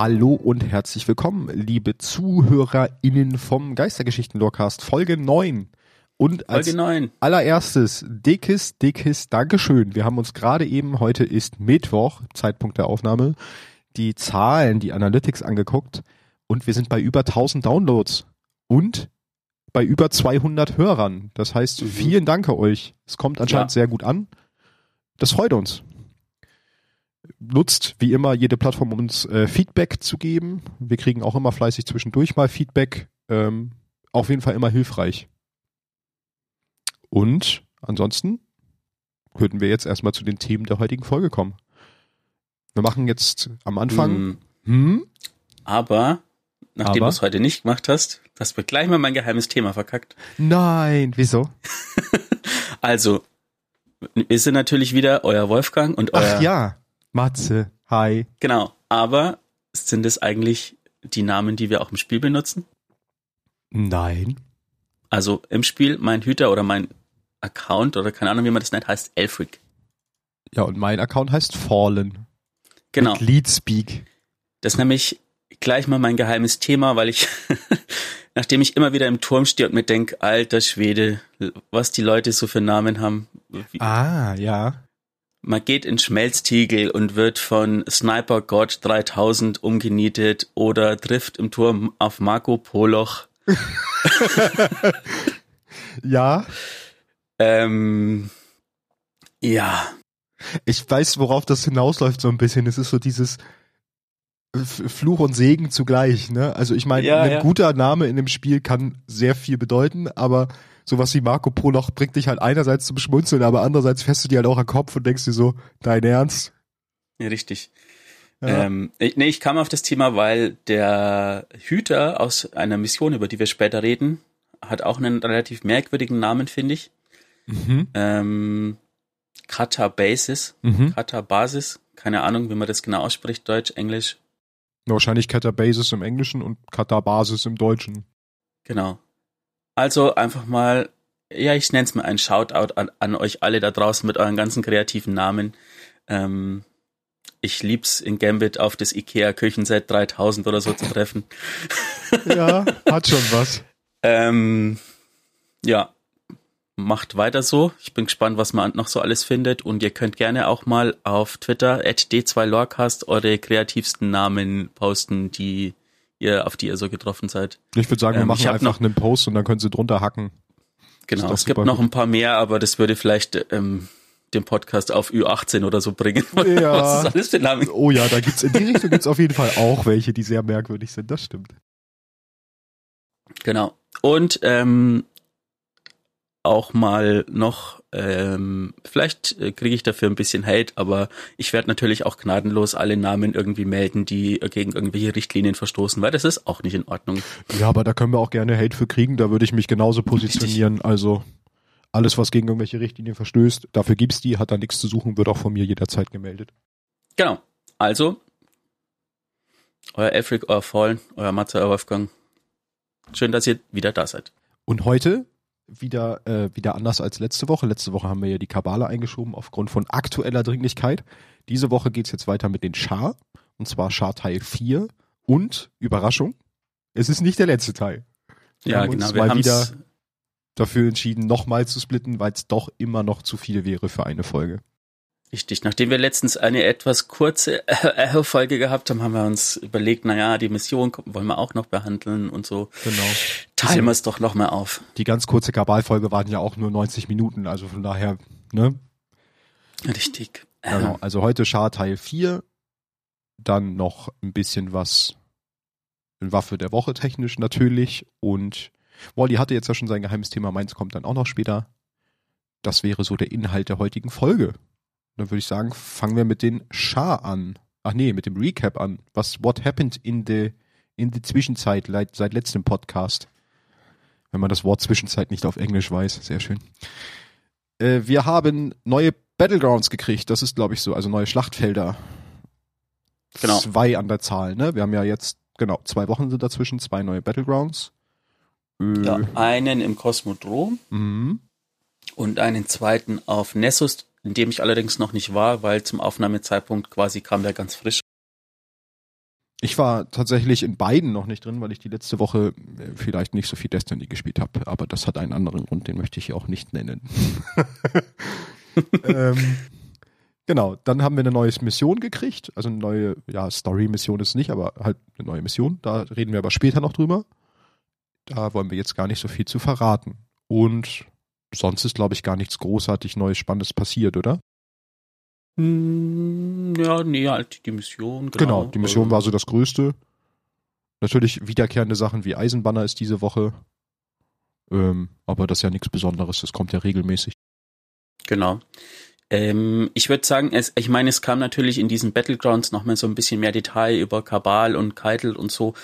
Hallo und herzlich willkommen, liebe ZuhörerInnen vom Geistergeschichten-Lorcast, Folge 9. Und als Folge 9. allererstes, dickes, dickes Dankeschön. Wir haben uns gerade eben, heute ist Mittwoch, Zeitpunkt der Aufnahme, die Zahlen, die Analytics angeguckt und wir sind bei über 1000 Downloads und bei über 200 Hörern. Das heißt, vielen Dank euch. Es kommt anscheinend Ja. sehr gut an. Das freut uns. Nutzt wie immer jede Plattform, um uns äh, Feedback zu geben. Wir kriegen auch immer fleißig zwischendurch mal Feedback. Ähm, auf jeden Fall immer hilfreich. Und ansonsten könnten wir jetzt erstmal zu den Themen der heutigen Folge kommen. Wir machen jetzt am Anfang. Hm, Hm? aber, nachdem du es heute nicht gemacht hast, hast du gleich mal mein geheimes Thema verkackt. Nein, wieso? Also, wir sind natürlich wieder euer Wolfgang und euer. Ach ja, Matze, hi. Genau. Aber sind es eigentlich die Namen, die wir auch im Spiel benutzen? Nein. Also im Spiel mein Hüter oder mein Account oder keine Ahnung, wie man das nennt, heißt Elfric. Ja, und mein Account heißt Fallen. Genau. Mit Leadspeak. Das ist nämlich gleich mal mein geheimes Thema, weil ich, nachdem ich immer wieder im Turm stehe und mir denke, alter Schwede, was die Leute so für Namen haben. Wie, Ah, ja. Man geht in Schmelztiegel und wird von Sniper God 3000 umgenietet oder trifft im Turm auf Marco Poloch. Ja. Ähm, ja, Ich weiß, worauf das hinausläuft so ein bisschen. Es ist so dieses Fluch und Segen zugleich, ne? Also ich meine, Ja, ein ja. guter Name in dem Spiel kann sehr viel bedeuten, aber sowas wie Marco Poloch bringt dich halt einerseits zum Schmunzeln, aber andererseits fährst du dir halt auch am Kopf und denkst dir so, dein Ernst? ja richtig. Ja. Ähm, ich, nee, ich kam auf das Thema, weil der Hüter aus einer Mission, über die wir später reden, hat auch einen relativ merkwürdigen Namen, finde ich. Mhm. Ähm, Kata Basis, Mhm. Kata Basis, keine Ahnung, wie man das genau ausspricht, Deutsch, Englisch. Wahrscheinlich Katabasis im Englischen und Katabasis im Deutschen. Genau. Also einfach mal, ja, ich nenne es mal ein Shoutout an, an euch alle da draußen mit euren ganzen kreativen Namen. Ähm, ich lieb's in Gambit auf das IKEA Küchenset 3000 oder so zu treffen. Ja, hat schon was. Ähm, ja, macht weiter so. Ich bin gespannt, was man noch so alles findet. Und ihr könnt gerne auch mal auf Twitter at d2lorcast eure kreativsten Namen posten, die ihr, auf die ihr so getroffen seid. Ich würde sagen, wir Ähm, machen einfach noch- einen Post und dann können sie drunter hacken. Genau, es gibt noch gut. ein paar mehr, aber das würde vielleicht ähm, den Podcast auf Ü18 oder so bringen. Ja. Oh ja, da gibt's in die Richtung gibt's auf jeden Fall auch welche, die sehr merkwürdig sind. Das stimmt. Genau. Und ähm, auch mal noch, ähm, vielleicht äh, kriege ich dafür ein bisschen Hate, aber ich werde natürlich auch gnadenlos alle Namen irgendwie melden, die gegen irgendwelche Richtlinien verstoßen, weil das ist auch nicht in Ordnung. Ja, aber da können wir auch gerne Hate für kriegen. Da würde ich mich genauso positionieren. Also alles, was gegen irgendwelche Richtlinien verstößt, dafür gibt's die, hat da nichts zu suchen, wird auch von mir jederzeit gemeldet. Genau. Also, euer Elfric, euer Fallen, euer Matze, euer Wolfgang. Schön, dass ihr wieder da seid. Und heute wieder äh, wieder anders als letzte Woche. Letzte Woche haben wir ja die Kabale eingeschoben aufgrund von aktueller Dringlichkeit. Diese Woche geht's jetzt weiter mit den Schar. Und zwar Schar Teil 4. Und, Überraschung, es ist nicht der letzte Teil. Wir ja, haben uns genau. Wir mal wieder es dafür entschieden, nochmal zu splitten, weil es doch immer noch zu viel wäre für eine Folge. Richtig, nachdem wir letztens eine etwas kurze äh, Folge gehabt haben, haben wir uns überlegt, naja, die Mission wollen wir auch noch behandeln und so. Genau. Teilen wir es doch noch mal auf. Die ganz kurze Kabal-Folge waren ja auch nur 90 Minuten, also von daher, ne? Richtig. Genau. Also heute Schar Teil 4, dann noch ein bisschen was in Waffe der Woche technisch natürlich und Wally hatte jetzt ja schon sein geheimes Thema, meins kommt dann auch noch später. Das wäre so der Inhalt der heutigen Folge. Dann würde ich sagen, fangen wir mit den Schar an. Ach nee, mit dem Recap an. Was, what happened in the, in the Zwischenzeit, seit, seit letztem Podcast? Wenn man das Wort Zwischenzeit nicht auf Englisch weiß. Sehr schön. Äh, wir haben neue Battlegrounds gekriegt. Das ist, glaube ich, so. Also neue Schlachtfelder. Genau. Zwei an der Zahl, ne? Wir haben ja jetzt, genau, zwei Wochen sind dazwischen, zwei neue Battlegrounds. Äh, ja, einen im Kosmodrom mhm. und einen zweiten auf Nessus, in dem ich allerdings noch nicht war, weil zum Aufnahmezeitpunkt quasi kam der ganz frisch. Ich war tatsächlich in beiden noch nicht drin, weil ich die letzte Woche äh, vielleicht nicht so viel Destiny gespielt habe. Aber das hat einen anderen Grund, den möchte ich hier auch nicht nennen. ähm, genau, dann haben wir eine neue Mission gekriegt. Also eine neue, ja, Story-Mission ist nicht, aber halt eine neue Mission. Da reden wir aber später noch drüber. Da wollen wir jetzt gar nicht so viel zu verraten. Und sonst ist, glaube ich, gar nichts großartig Neues, Spannendes passiert, oder? Hm, ja, nee, halt die Mission. Genau, genau die Mission ähm, war so das Größte. Natürlich wiederkehrende Sachen wie Eisenbanner ist diese Woche. Ähm, aber das ist ja nichts Besonderes, das kommt ja regelmäßig. Genau. Ähm, ich würde sagen, es, ich meine, es kam natürlich in diesen Battlegrounds noch mal so ein bisschen mehr Detail über Kabal und Keitel und so,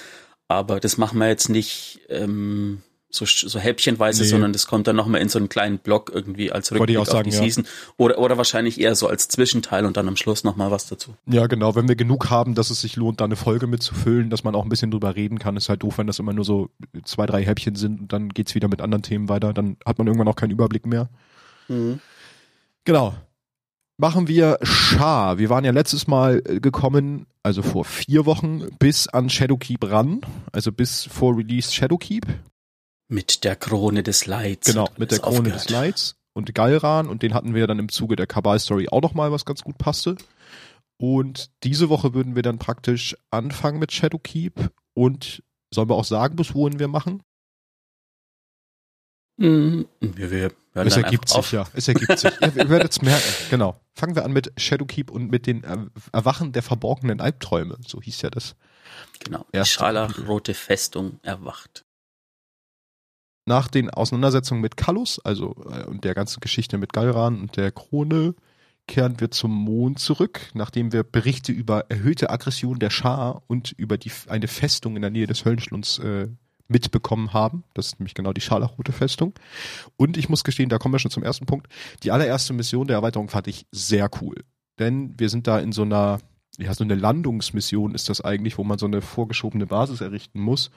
aber das machen wir jetzt nicht ähm, so, so häppchenweise, nee. sondern das kommt dann nochmal in so einen kleinen Block irgendwie als Rückblick auf sagen, die ja. Season. Oder, oder wahrscheinlich eher so als Zwischenteil und dann am Schluss nochmal was dazu. Ja, genau. Wenn wir genug haben, dass es sich lohnt, da eine Folge mitzufüllen, dass man auch ein bisschen drüber reden kann, ist halt doof, wenn das immer nur so zwei, drei Häppchen sind und dann geht's wieder mit anderen Themen weiter. Dann hat man irgendwann auch keinen Überblick mehr. Mhm. Genau. Machen wir Schar. Wir waren ja letztes Mal äh, gekommen, also vor vier Wochen, bis an Shadowkeep ran. Also bis vor Release Shadowkeep. Mit der Krone des Leids. Genau, mit der Krone aufgehört. des Leids und Galran und den hatten wir dann im Zuge der Kabal-Story auch nochmal, was ganz gut passte. Und diese Woche würden wir dann praktisch anfangen mit Shadowkeep und sollen wir auch sagen, bis wohin wir machen? Mhm. Wir, wir es ergibt sich, auf. ja. Es ergibt sich. ihr, ihr werdet es merken. Genau. Fangen wir an mit Shadowkeep und mit den Erwachen der verborgenen Albträume. So hieß ja das. Genau. Die scharlachrote Festung erwacht nach den Auseinandersetzungen mit Kallus, also äh, und der ganzen Geschichte mit Galran und der Krone, kehren wir zum Mond zurück, nachdem wir Berichte über erhöhte Aggression der Schar und über die, eine Festung in der Nähe des Höllenschlunds äh, mitbekommen haben. Das ist nämlich genau die Scharlachrote Festung. Und ich muss gestehen, da kommen wir schon zum ersten Punkt. Die allererste Mission der Erweiterung fand ich sehr cool. Denn wir sind da in so einer ja, so eine Landungsmission ist das eigentlich, wo man so eine vorgeschobene Basis errichten muss,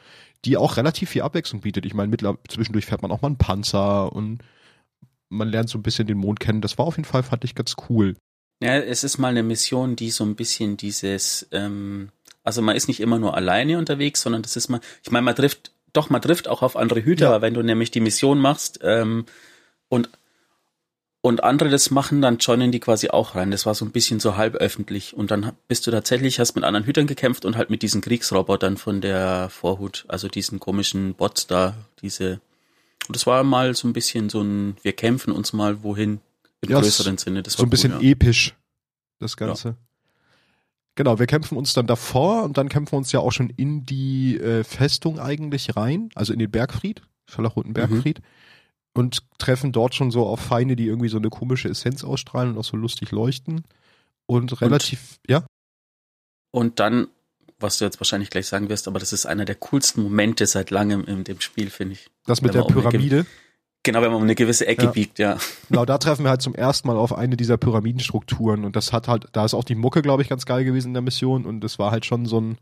die auch relativ viel Abwechslung bietet. Ich meine, zwischendurch fährt man auch mal einen Panzer und man lernt so ein bisschen den Mond kennen. Das war auf jeden Fall, fand ich ganz cool. Ja, es ist mal eine Mission, die so ein bisschen dieses, ähm, also man ist nicht immer nur alleine unterwegs, sondern das ist mal, ich meine, man trifft, doch, man trifft auch auf andere Hüter, ja. wenn du nämlich die Mission machst ähm, und und andere das machen, dann joinen die quasi auch rein. Das war so ein bisschen so halb öffentlich. Und dann bist du tatsächlich, hast mit anderen Hütern gekämpft und halt mit diesen Kriegsrobotern von der Vorhut, also diesen komischen Bots da, diese. Und das war mal so ein bisschen so ein, wir kämpfen uns mal wohin im ja, größeren Sinne. Das so ein bisschen cool, ja. episch, das Ganze. Ja. Genau, wir kämpfen uns dann davor und dann kämpfen wir uns ja auch schon in die äh, Festung eigentlich rein, also in den Bergfried, Scharlachroten Bergfried. Mhm und treffen dort schon so auf Feinde, die irgendwie so eine komische Essenz ausstrahlen und auch so lustig leuchten. Und relativ, und, ja. Und dann, was du jetzt wahrscheinlich gleich sagen wirst, aber das ist einer der coolsten Momente seit langem in dem Spiel, finde ich. Das mit der Pyramide? Genau, wenn man um eine gewisse Ecke ja. biegt, ja. Genau, da treffen wir halt zum ersten Mal auf eine dieser Pyramidenstrukturen und das hat halt, da ist auch die Mucke, glaube ich, ganz geil gewesen in der Mission und das war halt schon so ein,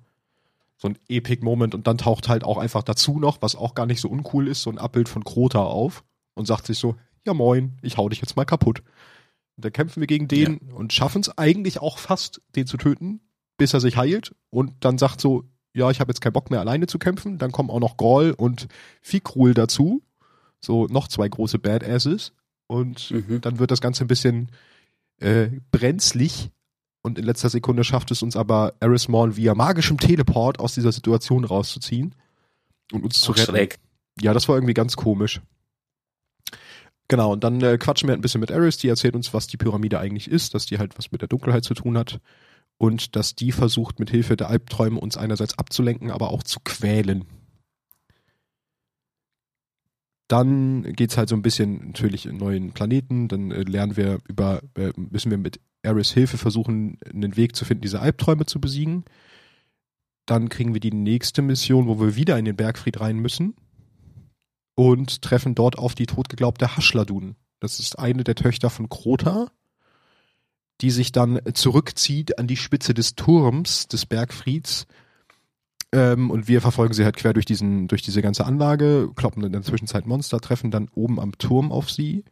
so ein Epic Moment und dann taucht halt auch einfach dazu noch, was auch gar nicht so uncool ist, so ein Abbild von Krota auf und sagt sich so, ja moin, ich hau dich jetzt mal kaputt. Und dann kämpfen wir gegen den ja. und schaffen es eigentlich auch fast, den zu töten, bis er sich heilt und dann sagt so, ja, ich habe jetzt keinen Bock mehr alleine zu kämpfen. Dann kommen auch noch Groll und Fikrul dazu. So noch zwei große Badasses. Und mhm. dann wird das Ganze ein bisschen äh, brenzlig. Und in letzter Sekunde schafft es uns aber Erismorn via magischem Teleport aus dieser Situation rauszuziehen und uns zu retten. Schräg. Ja, das war irgendwie ganz komisch. Genau, und dann äh, quatschen wir halt ein bisschen mit Eris, die erzählt uns, was die Pyramide eigentlich ist, dass die halt was mit der Dunkelheit zu tun hat und dass die versucht, mit Hilfe der Albträume uns einerseits abzulenken, aber auch zu quälen. Dann geht's halt so ein bisschen natürlich in neuen Planeten, dann äh, lernen wir über, äh, müssen wir mit Eris Hilfe versuchen, einen Weg zu finden, diese Albträume zu besiegen. Dann kriegen wir die nächste Mission, wo wir wieder in den Bergfried rein müssen und treffen dort auf die totgeglaubte Haschladun. Das ist eine der Töchter von Krota, die sich dann zurückzieht an die Spitze des Turms des Bergfrieds. Ähm, und wir verfolgen sie halt quer durch diesen, durch diese ganze Anlage, kloppen in der Zwischenzeit Monster, treffen dann oben am Turm auf sie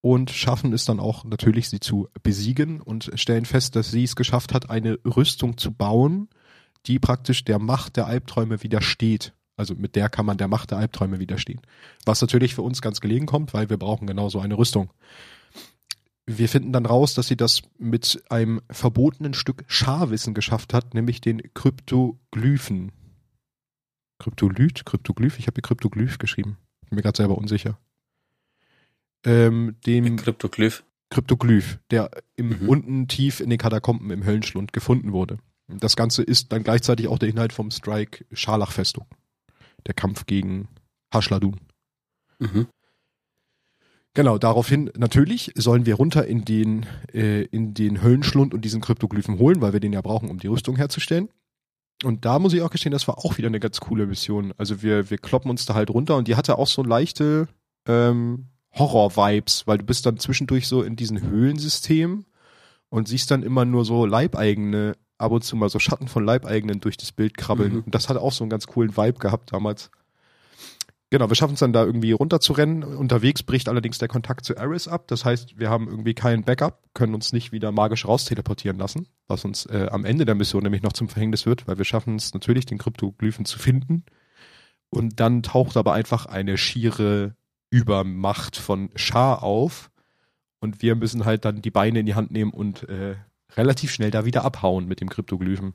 und schaffen es dann auch natürlich, sie zu besiegen und stellen fest, dass sie es geschafft hat, eine Rüstung zu bauen, die praktisch der Macht der Albträume widersteht. Also mit der kann man der Macht der Albträume widerstehen. Was natürlich für uns ganz gelegen kommt, weil wir brauchen genauso eine Rüstung. Wir finden dann raus, dass sie das mit einem verbotenen Stück Scharwissen geschafft hat, nämlich den Kryptoglyphen. Kryptolyt? Kryptoglyph? Ich habe hier Kryptoglyph geschrieben. Bin mir gerade selber unsicher. Ähm, dem Kryptoglyph. Kryptoglyph, der im, Mhm. unten tief in den Katakomben im Höllenschlund gefunden wurde. Das Ganze ist dann gleichzeitig auch der Inhalt vom Strike Scharlachfestung. Der Kampf gegen Haschladun. Mhm. Genau, daraufhin natürlich sollen wir runter in den, äh, in den Höllenschlund und diesen Kryptoglyphen holen, weil wir den ja brauchen, um die Rüstung herzustellen. Und da muss ich auch gestehen, das war auch wieder eine ganz coole Mission. Also wir, wir kloppen uns da halt runter und die hatte auch so leichte ähm, Horror-Vibes, weil du bist dann zwischendurch so in diesen Höhlensystemen und siehst dann immer nur so Leibeigene, ab und zu mal so Schatten von Leibeigenen durch das Bild krabbeln. Mhm. Und das hat auch so einen ganz coolen Vibe gehabt damals. Genau, wir schaffen es dann da irgendwie runterzurennen. Unterwegs bricht allerdings der Kontakt zu Eris ab. Das heißt, wir haben irgendwie keinen Backup, können uns nicht wieder magisch rausteleportieren lassen, was uns äh, am Ende der Mission nämlich noch zum Verhängnis wird, weil wir schaffen es natürlich, den Kryptoglyphen zu finden. Und dann taucht aber einfach eine schiere Übermacht von Schar auf. Und wir müssen halt dann die Beine in die Hand nehmen und äh, relativ schnell da wieder abhauen mit dem Kryptoglyphen.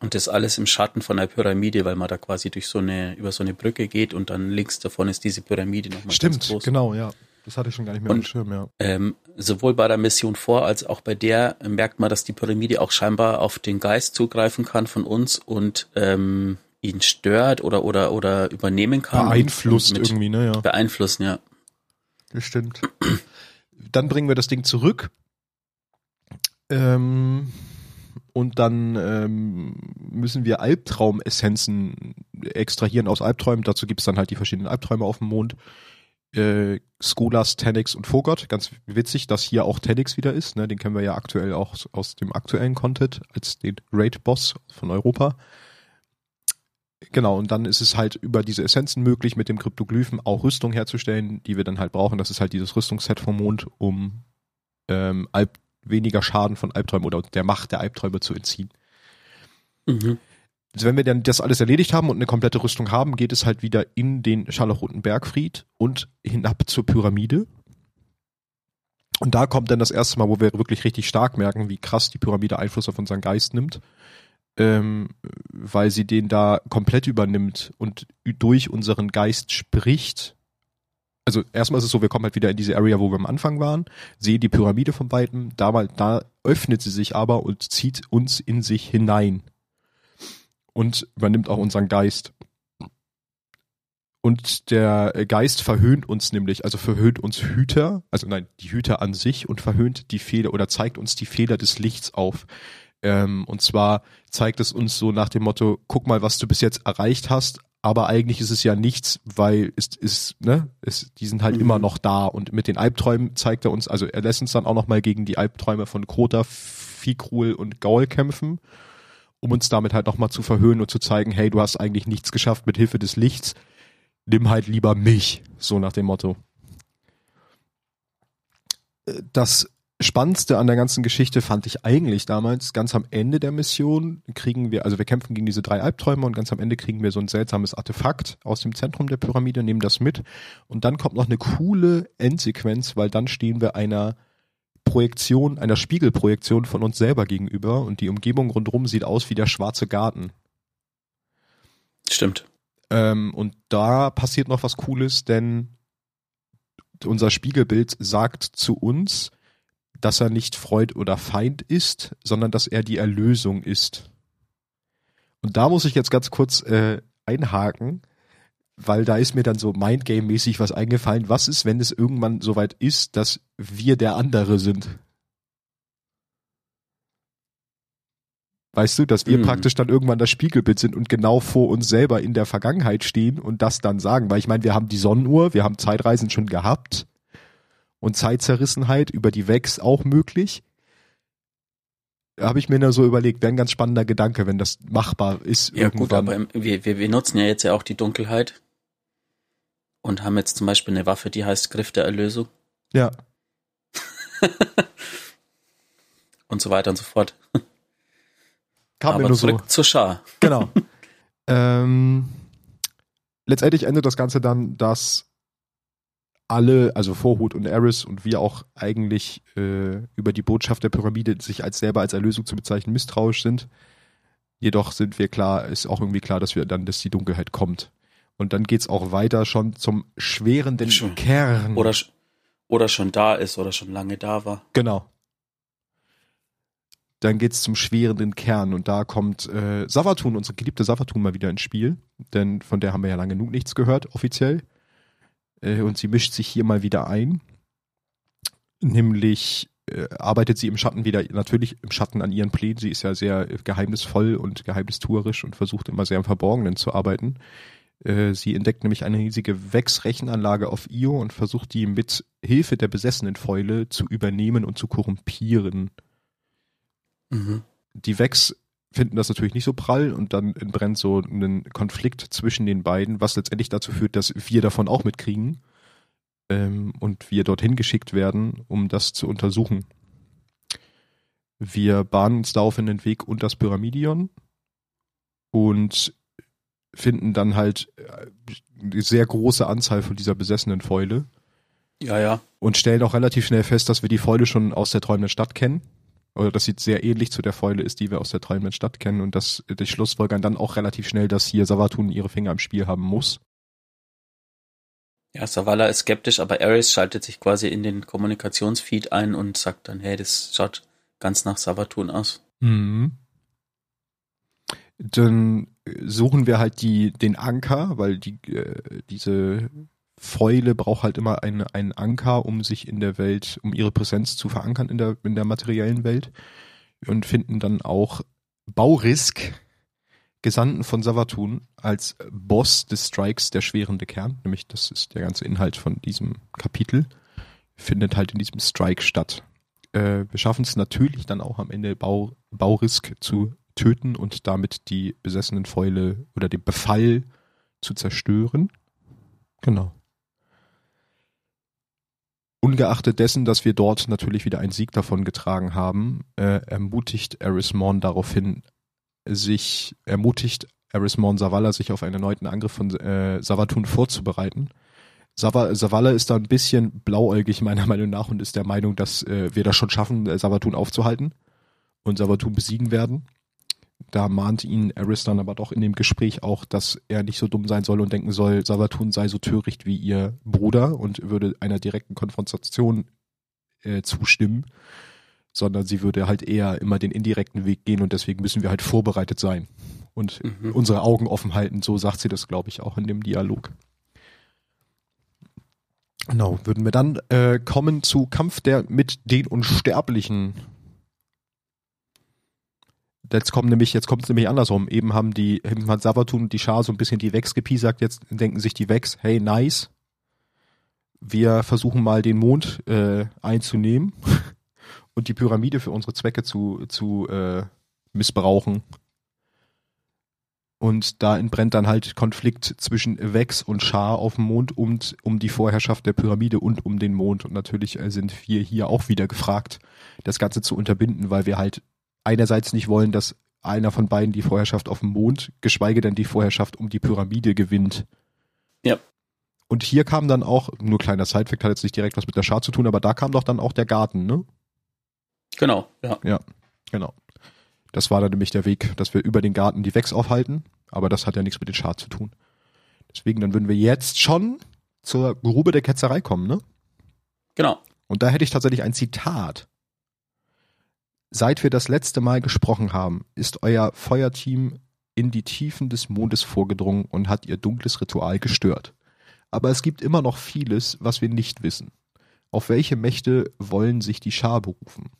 Und das alles im Schatten von der Pyramide, weil man da quasi durch so eine, über so eine Brücke geht und dann links davon ist diese Pyramide nochmal ganz Stimmt, groß. genau, ja. Das hatte ich schon gar nicht mehr auf Und- dem Schirm, ja. Ähm, sowohl bei der Mission vor als auch bei der merkt man, dass die Pyramide auch scheinbar auf den Geist zugreifen kann von uns und ähm, ihn stört oder oder oder übernehmen kann. Beeinflusst mit irgendwie, ne, ja. Beeinflussen, ja. Das stimmt. Dann bringen wir das Ding zurück. Ähm, und dann ähm, müssen wir Albtraumessenzen extrahieren aus Albträumen. Dazu gibt es dann halt die verschiedenen Albträume auf dem Mond. Äh, Skolas, Tenix und Fogott. Ganz witzig, dass hier auch Tenix wieder ist. Ne? Den kennen wir ja aktuell auch aus dem aktuellen Content als den Raid-Boss von Europa. Genau, und dann ist es halt über diese Essenzen möglich, mit dem Kryptoglyphen auch Rüstung herzustellen, die wir dann halt brauchen. Das ist halt dieses Rüstungsset vom Mond, um ähm, Alb weniger Schaden von Albträumen oder der Macht der Albträume zu entziehen. Mhm. Also wenn wir dann das alles erledigt haben und eine komplette Rüstung haben, geht es halt wieder in den Scharlachroten Bergfried und hinab zur Pyramide. Und da kommt dann das erste Mal, wo wir wirklich richtig stark merken, wie krass die Pyramide Einfluss auf unseren Geist nimmt. Ähm, weil sie den da komplett übernimmt und durch unseren Geist spricht. Also erstmal ist es so, wir kommen halt wieder in diese Area, wo wir am Anfang waren, sehen die Pyramide von Weitem, da, mal, da öffnet sie sich aber und zieht uns in sich hinein und übernimmt auch unseren Geist. Und der Geist verhöhnt uns nämlich, also verhöhnt uns Hüter, also nein, die Hüter an sich und verhöhnt die Fehler oder zeigt uns die Fehler des Lichts auf. Ähm, und zwar zeigt es uns so nach dem Motto, guck mal, was du bis jetzt erreicht hast, aber eigentlich ist es ja nichts, weil es ist, ne, es, die sind halt Mhm. immer noch da. Und mit den Albträumen zeigt er uns, also er lässt uns dann auch nochmal gegen die Albträume von Krota, Fikrul und Gaul kämpfen um uns damit halt nochmal zu verhöhnen und zu zeigen, hey, du hast eigentlich nichts geschafft mit Hilfe des Lichts, nimm halt lieber mich, so nach dem Motto. Äh, Das Spannendste an der ganzen Geschichte fand ich eigentlich damals, ganz am Ende der Mission kriegen wir, also wir kämpfen gegen diese drei Albträume und ganz am Ende kriegen wir so ein seltsames Artefakt aus dem Zentrum der Pyramide, nehmen das mit und dann kommt noch eine coole Endsequenz, weil dann stehen wir einer Projektion, einer Spiegelprojektion von uns selber gegenüber und die Umgebung rundherum sieht aus wie der schwarze Garten. Stimmt. Ähm, und da passiert noch was Cooles, denn unser Spiegelbild sagt zu uns, dass er nicht Freund oder Feind ist, sondern dass er die Erlösung ist. Und da muss ich jetzt ganz kurz äh, einhaken, weil da ist mir dann so Mindgame-mäßig was eingefallen. Was ist, wenn es irgendwann soweit ist, dass wir der andere sind? Weißt du, dass wir Hm. praktisch dann irgendwann das Spiegelbild sind und genau vor uns selber in der Vergangenheit stehen und das dann sagen. Weil ich meine, wir haben die Sonnenuhr, wir haben Zeitreisen schon gehabt und Zeitzerrissenheit über die Vex auch möglich. Habe ich mir nur so überlegt, wäre ein ganz spannender Gedanke, wenn das machbar ist. Ja gut, irgendwann. aber im- wir, wir, wir nutzen ja jetzt ja auch die Dunkelheit und haben jetzt zum Beispiel eine Waffe, die heißt Griff der Erlösung Ja, und so weiter und so fort. Kam Aber mir nur zurück so. zur Schar. Genau. ähm, letztendlich endet das Ganze dann, dass alle, also Vorhut und Eris und wir auch eigentlich äh, über die Botschaft der Pyramide sich als selber als Erlösung zu bezeichnen misstrauisch sind. Jedoch sind wir klar, ist auch irgendwie klar, dass wir dann, dass die Dunkelheit kommt. Und dann geht's auch weiter schon zum schwerenden Schon. Kern. Oder, oder schon da ist oder schon lange da war. Genau. Dann geht's zum schwerenden Kern und da kommt äh, Savatun, unsere geliebte Savatun, mal wieder ins Spiel, denn von der haben wir ja lange genug nichts gehört, offiziell. Äh, und sie mischt sich hier mal wieder ein. Nämlich äh, arbeitet sie im Schatten wieder, natürlich im Schatten an ihren Plänen. Sie ist ja sehr äh, geheimnisvoll und geheimnistuerisch und versucht immer sehr im Verborgenen zu arbeiten. Äh, sie entdeckt nämlich eine riesige Wex-Rechenanlage auf Io und versucht die mit Hilfe der besessenen Fäule zu übernehmen und zu korrumpieren. Mhm. Die Vex finden das natürlich nicht so prall und dann entbrennt so ein Konflikt zwischen den beiden, was letztendlich dazu führt, dass wir davon auch mitkriegen ähm, und wir dorthin geschickt werden, um das zu untersuchen. Wir bahnen uns daraufhin den Weg unter das Pyramidion und finden dann halt äh, eine sehr große Anzahl von dieser besessenen Fäule Ja, ja. und stellen auch relativ schnell fest, dass wir die Fäule schon aus der träumenden Stadt kennen. Oder dass sie sehr ähnlich zu der Fäule ist, die wir aus der träumenden Stadt kennen und dass die Schlussfolgern dann auch relativ schnell, dass hier Savatun ihre Finger im Spiel haben muss. Ja, Savala ist skeptisch, aber Ares schaltet sich quasi in den Kommunikationsfeed ein und sagt dann, hey, das schaut ganz nach Savatun aus. Mhm. Dann suchen wir halt die, den Anker, weil die, äh, diese Fäule braucht halt immer eine, einen Anker, um sich in der Welt, um ihre Präsenz zu verankern in der, in der materiellen Welt. Und finden dann auch Baurisk, Gesandten von Savatun, als Boss des Strikes der schwerende Kern. Nämlich, das ist der ganze Inhalt von diesem Kapitel. Findet halt in diesem Strike statt. Äh, wir schaffen es natürlich dann auch am Ende Bau, Baurisk zu töten und damit die besessenen Fäule oder den Befall zu zerstören. Genau. Ungeachtet dessen, dass wir dort natürlich wieder einen Sieg davon getragen haben, äh, ermutigt Erismorn daraufhin, sich, ermutigt Erismorn Savala, sich auf einen erneuten Angriff von äh, Savatun vorzubereiten. Sava, Savala ist da ein bisschen blauäugig meiner Meinung nach und ist der Meinung, dass äh, wir das schon schaffen, äh, Savatun aufzuhalten und Savatun besiegen werden. Da mahnt ihn Eris dann aber doch in dem Gespräch auch, dass er nicht so dumm sein soll und denken soll, Savatun sei so töricht wie ihr Bruder und würde einer direkten Konfrontation äh, zustimmen, sondern sie würde halt eher immer den indirekten Weg gehen und deswegen müssen wir halt vorbereitet sein und Mhm. unsere Augen offen halten. So sagt sie das, glaube ich, auch in dem Dialog. Genau, würden wir dann äh, kommen zu Kampf der mit den Unsterblichen. Jetzt kommt nämlich, jetzt kommt es nämlich andersrum. Eben haben die, eben hat Savatun und die Schar so ein bisschen die Vex gepiesackt, jetzt denken sich die Vex, hey, nice. Wir versuchen mal den Mond äh, einzunehmen und die Pyramide für unsere Zwecke zu, zu äh, missbrauchen. Und da entbrennt dann halt Konflikt zwischen Vex und Schar auf dem Mond und um die Vorherrschaft der Pyramide und um den Mond. Und natürlich äh, sind wir hier auch wieder gefragt, das Ganze zu unterbinden, weil wir halt einerseits nicht wollen, dass einer von beiden die Vorherrschaft auf dem Mond, geschweige denn die Vorherrschaft um die Pyramide gewinnt. Ja. Und hier kam dann auch, nur kleiner Sidefact, hat jetzt nicht direkt was mit der Schar zu tun, aber da kam doch dann auch der Garten, ne? Genau, ja. Genau. Das war dann nämlich der Weg, dass wir über den Garten die Wex aufhalten, aber das hat ja nichts mit den Schar zu tun. Deswegen, dann würden wir jetzt schon zur Grube der Ketzerei kommen, ne? Genau. Und da hätte ich tatsächlich ein Zitat. Seit wir das letzte Mal gesprochen haben, ist euer Feuerteam in die Tiefen des Mondes vorgedrungen und hat ihr dunkles Ritual gestört. Aber es gibt immer noch vieles, was wir nicht wissen. Auf welche Mächte wollen sich die Schar berufen?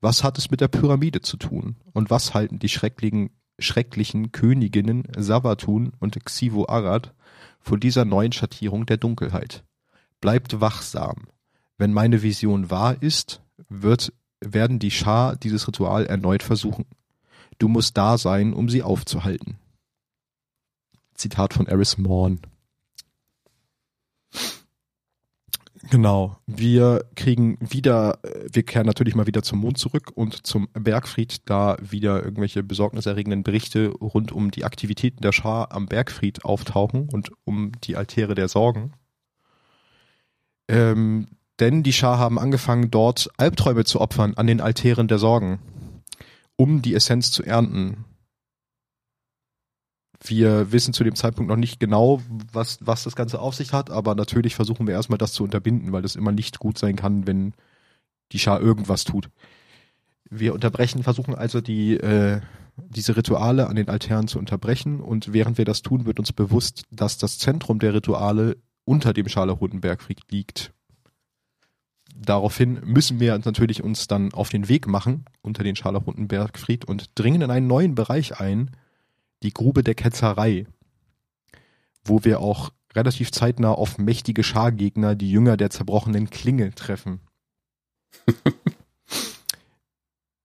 Was hat es mit der Pyramide zu tun? Und was halten die schrecklichen, schrecklichen Königinnen Savatun und Xivo Arad von dieser neuen Schattierung der Dunkelheit? Bleibt wachsam. Wenn meine Vision wahr ist, wird, werden die Schar dieses Ritual erneut versuchen. Du musst da sein, um sie aufzuhalten. Zitat von Eris Morn. Genau. Wir kriegen wieder, äh, wir kehren natürlich mal wieder zum Mond zurück und zum Bergfried, da wieder irgendwelche besorgniserregenden Berichte rund um die Aktivitäten der Schar am Bergfried auftauchen und um die Altäre der Sorgen. Ähm, denn die Schar haben angefangen, dort Albträume zu opfern an den Altären der Sorgen, um die Essenz zu ernten. Wir wissen zu dem Zeitpunkt noch nicht genau, was, was das Ganze auf sich hat, aber natürlich versuchen wir erstmal das zu unterbinden, weil das immer nicht gut sein kann, wenn die Schar irgendwas tut. Wir unterbrechen, versuchen also die, äh, diese Rituale an den Altären zu unterbrechen und während wir das tun, wird uns bewusst, dass das Zentrum der Rituale unter dem Scharlachrotenbergfried liegt. Daraufhin müssen wir natürlich uns dann auf den Weg machen unter den Scharlachrotenbergfried und dringen in einen neuen Bereich ein, die Grube der Ketzerei, wo wir auch relativ zeitnah auf mächtige Schargegner, die Jünger der zerbrochenen Klinge, treffen.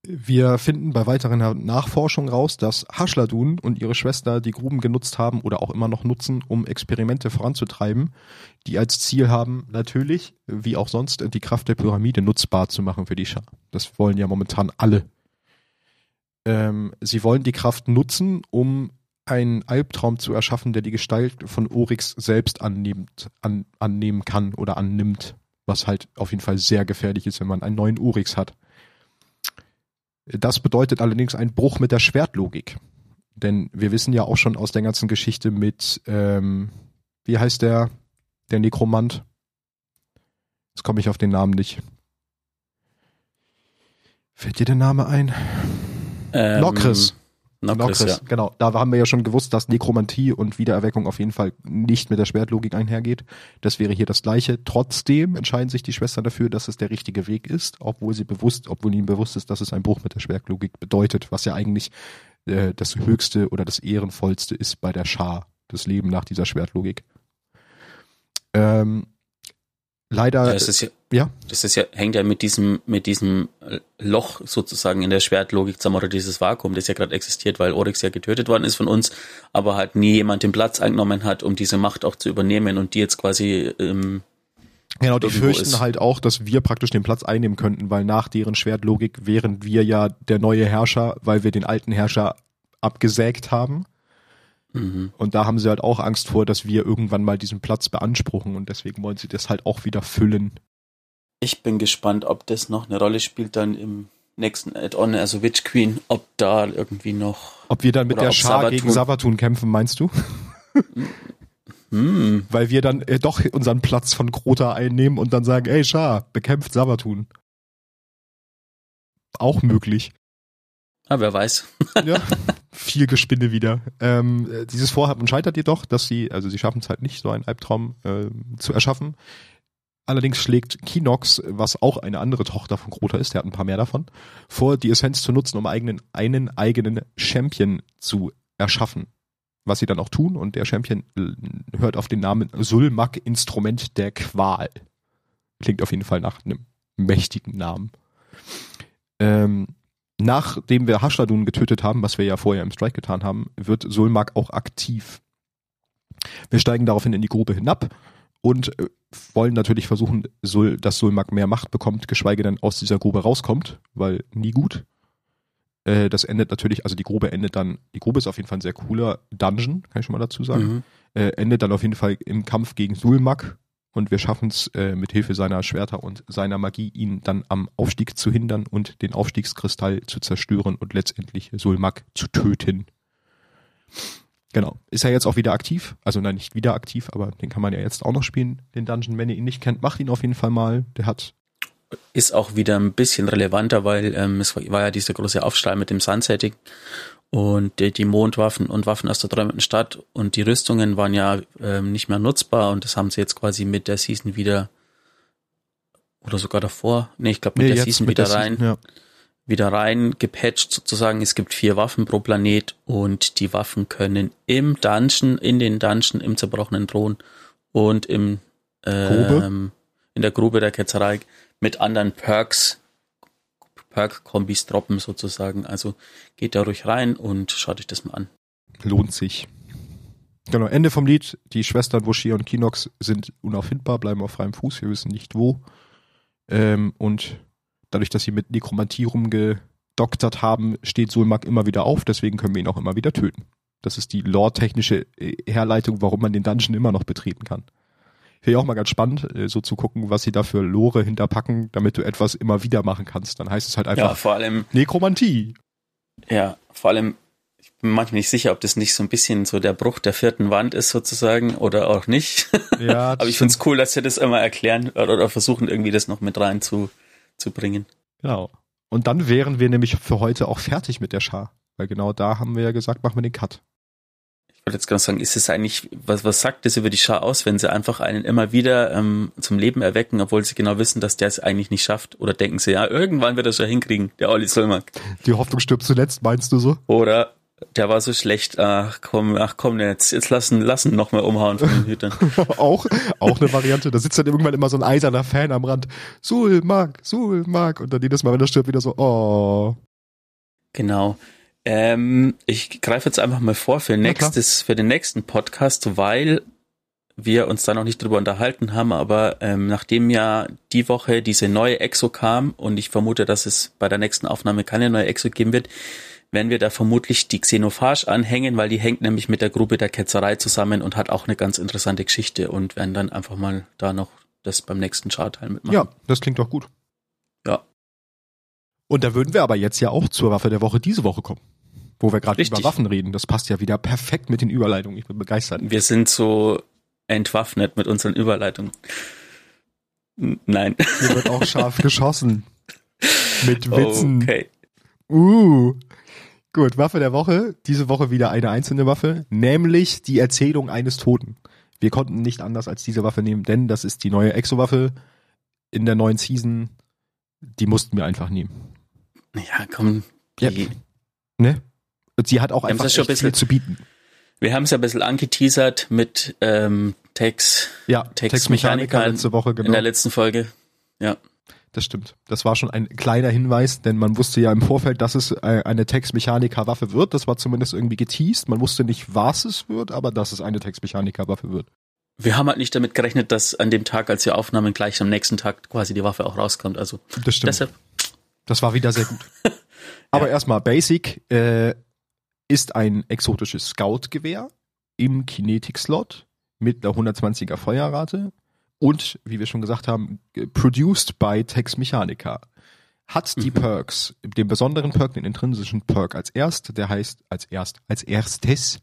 Wir finden bei weiteren Nachforschung raus, dass Haschladun und ihre Schwester die Gruben genutzt haben oder auch immer noch nutzen, um Experimente voranzutreiben, die als Ziel haben, natürlich, wie auch sonst, die Kraft der Pyramide nutzbar zu machen für die Schar. Das wollen ja momentan alle ähm, sie wollen die Kraft nutzen, um einen Albtraum zu erschaffen, der die Gestalt von Oryx selbst annimmt, an, annehmen kann oder annimmt. Was halt auf jeden Fall sehr gefährlich ist, wenn man einen neuen Oryx hat. Das bedeutet allerdings einen Bruch mit der Schwertlogik. Denn wir wissen ja auch schon aus der ganzen Geschichte mit, ähm, wie heißt der, der Nekromant? Jetzt komme ich auf den Namen nicht. Fällt dir der Name ein? Ähm, Nokris. Nokris, Nokris ja. genau. Da haben wir ja schon gewusst, dass Nekromantie und Wiedererweckung auf jeden Fall nicht mit der Schwertlogik einhergeht. Das wäre hier das Gleiche. Trotzdem entscheiden sich die Schwestern dafür, dass es der richtige Weg ist, obwohl sie bewusst, obwohl ihnen bewusst ist, dass es ein Bruch mit der Schwertlogik bedeutet, was ja eigentlich äh, das Höchste oder das Ehrenvollste ist bei der Schar, das Leben nach dieser Schwertlogik. Ähm, leider. Ja, das ist ja, ja. Das ist ja, hängt ja mit diesem, mit diesem Loch sozusagen in der Schwertlogik zusammen oder dieses Vakuum, das ja gerade existiert, weil Oryx ja getötet worden ist von uns, aber halt nie jemand den Platz eingenommen hat, um diese Macht auch zu übernehmen und die jetzt quasi ähm, Genau, die fürchten ist. halt auch, dass wir praktisch den Platz einnehmen könnten, weil nach deren Schwertlogik wären wir ja der neue Herrscher, weil wir den alten Herrscher abgesägt haben. Mhm. Und da haben sie halt auch Angst vor, dass wir irgendwann mal diesen Platz beanspruchen und deswegen wollen sie das halt auch wieder füllen. Ich bin gespannt, ob das noch eine Rolle spielt dann im nächsten Add-on, also Witch Queen, ob da irgendwie noch. Ob wir dann mit der Schar Sabatun. gegen Savatun kämpfen, meinst du? hm. Weil wir dann äh, doch unseren Platz von Krota einnehmen und dann sagen, ey Schar, bekämpft Savatun. Auch möglich. Ah, wer weiß. ja, viel Gespinne wieder. Ähm, äh, dieses Vorhaben scheitert jedoch, dass sie, also sie schaffen es halt nicht, so einen Albtraum äh, zu erschaffen. Allerdings schlägt Kinox, was auch eine andere Tochter von Krota ist, der hat ein paar mehr davon, vor, die Essenz zu nutzen, um eigenen, einen eigenen Champion zu erschaffen. Was sie dann auch tun und der Champion äh, hört auf den Namen Sulmak Instrument der Qual. Klingt auf jeden Fall nach einem mächtigen Namen. Ähm, nachdem wir Hashladun getötet haben, was wir ja vorher im Strike getan haben, wird Sulmak auch aktiv. Wir steigen daraufhin in die Grube hinab und äh, wollen natürlich versuchen, dass Sulmak mehr Macht bekommt, geschweige denn aus dieser Grube rauskommt, weil nie gut. Äh, das endet natürlich, also die Grube endet dann, die Grube ist auf jeden Fall ein sehr cooler Dungeon, kann ich schon mal dazu sagen. Mhm. Äh, endet dann auf jeden Fall im Kampf gegen Sulmak und wir schaffen es mit Hilfe seiner Schwerter und seiner Magie, ihn dann am Aufstieg zu hindern und den Aufstiegskristall zu zerstören und letztendlich Sulmak zu töten. Genau. Ist er jetzt auch wieder aktiv? Also nein, nicht wieder aktiv, aber den kann man ja jetzt auch noch spielen, den Dungeon. Wenn ihr ihn nicht kennt, macht ihn auf jeden Fall mal. Der hat ist auch wieder ein bisschen relevanter, weil ähm, es war ja dieser große Aufschrei mit dem Sunsetting und die, die Mondwaffen und Waffen aus der träumenden Stadt und die Rüstungen waren ja ähm, nicht mehr nutzbar und das haben sie jetzt quasi mit der Season wieder oder sogar davor, nee, ich glaube mit nee, der Season mit wieder der rein, Season, ja. Wieder rein gepatcht sozusagen. Es gibt vier Waffen pro Planet und die Waffen können im Dungeon, in den Dungeon, im zerbrochenen Thron und im ähm, in der Grube der Ketzerei mit anderen Perks Perk-Kombis droppen sozusagen. Also geht da ruhig rein und schaut euch das mal an. Lohnt sich. Genau, Ende vom Lied. Die Schwestern Woshir und Kinox sind unauffindbar, bleiben auf freiem Fuß, wir wissen nicht wo. Ähm, und dadurch, dass sie mit Nekromantie rumgedoktert haben, steht Sulmak immer wieder auf, deswegen können wir ihn auch immer wieder töten. Das ist die lore-technische äh, Herleitung, warum man den Dungeon immer noch betreten kann. Finde ich auch mal ganz spannend, äh, so zu gucken, was sie da für Lore hinterpacken, damit du etwas immer wieder machen kannst. Dann heißt es halt einfach Ja, vor allem, Nekromantie. ja, vor allem, ich bin manchmal nicht sicher, ob das nicht so ein bisschen so der Bruch der vierten Wand ist sozusagen oder auch nicht. Ja, Aber ich finde es cool, dass sie das immer erklären oder, oder versuchen irgendwie das noch mit rein zu, zu bringen. Genau. Und dann wären wir nämlich für heute auch fertig mit der Schar. Weil genau da haben wir ja gesagt, machen wir den Cut. Ich wollte jetzt gerade sagen, ist es eigentlich, was, was sagt das über die Schar aus, wenn sie einfach einen immer wieder ähm, zum Leben erwecken, obwohl sie genau wissen, dass der es eigentlich nicht schafft? Oder denken sie, ja, irgendwann wird er es ja hinkriegen, der Olli Solmak. Die Hoffnung stirbt zuletzt, meinst du so? Oder der war so schlecht, ach komm, ach komm, jetzt, jetzt lassen, lassen noch mal umhauen von den Hütern. auch, auch eine Variante. Da sitzt dann irgendwann immer so ein eiserner Fan am Rand. Sul, Mark, Sul, Mark. Und dann jedes Mal, wenn er stirbt, wieder so, oh. Genau. Ähm, ich greife jetzt einfach mal vor für nächstes, für den nächsten Podcast, weil wir uns da noch nicht drüber unterhalten haben, aber ähm, nachdem ja die Woche diese neue Exo kam und ich vermute, dass es bei der nächsten Aufnahme keine neue Exo geben wird, werden wir da vermutlich die Xenophage anhängen, weil die hängt nämlich mit der Gruppe der Ketzerei zusammen und hat auch eine ganz interessante Geschichte und werden dann einfach mal da noch das beim nächsten Chartteil mitmachen. Ja, das klingt doch gut. Ja. Und da würden wir aber jetzt ja auch zur Waffe der Woche diese Woche kommen. Wo wir gerade über Waffen reden. Das passt ja wieder perfekt mit den Überleitungen. Ich bin begeistert. Wir sind so entwaffnet mit unseren Überleitungen. Nein. Hier wird auch scharf geschossen. Mit Witzen. Okay. Uh. Gut, Waffe der Woche. Diese Woche wieder eine einzelne Waffe, nämlich die Erzählung eines Toten. Wir konnten nicht anders als diese Waffe nehmen, denn das ist die neue Exo-Waffe in der neuen Season. Die mussten wir einfach nehmen. Ja, komm. Ja. Die, Ne? Und sie hat auch einfach schon bisschen- viel zu bieten. Wir haben es ja ein bisschen angeteasert mit ähm, Tex Ja, Tex Mechanica letzte Woche, in genau. der letzten Folge. Ja. Das stimmt. Das war schon ein kleiner Hinweis, denn man wusste ja im Vorfeld, dass es äh, eine Textmechaniker-Waffe wird. Das war zumindest irgendwie geteased. Man wusste nicht, was es wird, aber dass es eine Textmechaniker-Waffe wird. Wir haben halt nicht damit gerechnet, dass an dem Tag, als wir aufnahmen, gleich am nächsten Tag quasi die Waffe auch rauskommt. Also Das stimmt. deshalb, Das war wieder sehr gut. Aber erstmal Basic äh, ist ein exotisches Scout-Gewehr im Kinetic-Slot mit einer 120er Feuerrate und, wie wir schon gesagt haben, produced by Tex Mechanica. Hat die Mhm. Perks, den besonderen Perk, den intrinsischen Perk als erst, der heißt als erst, als erstes,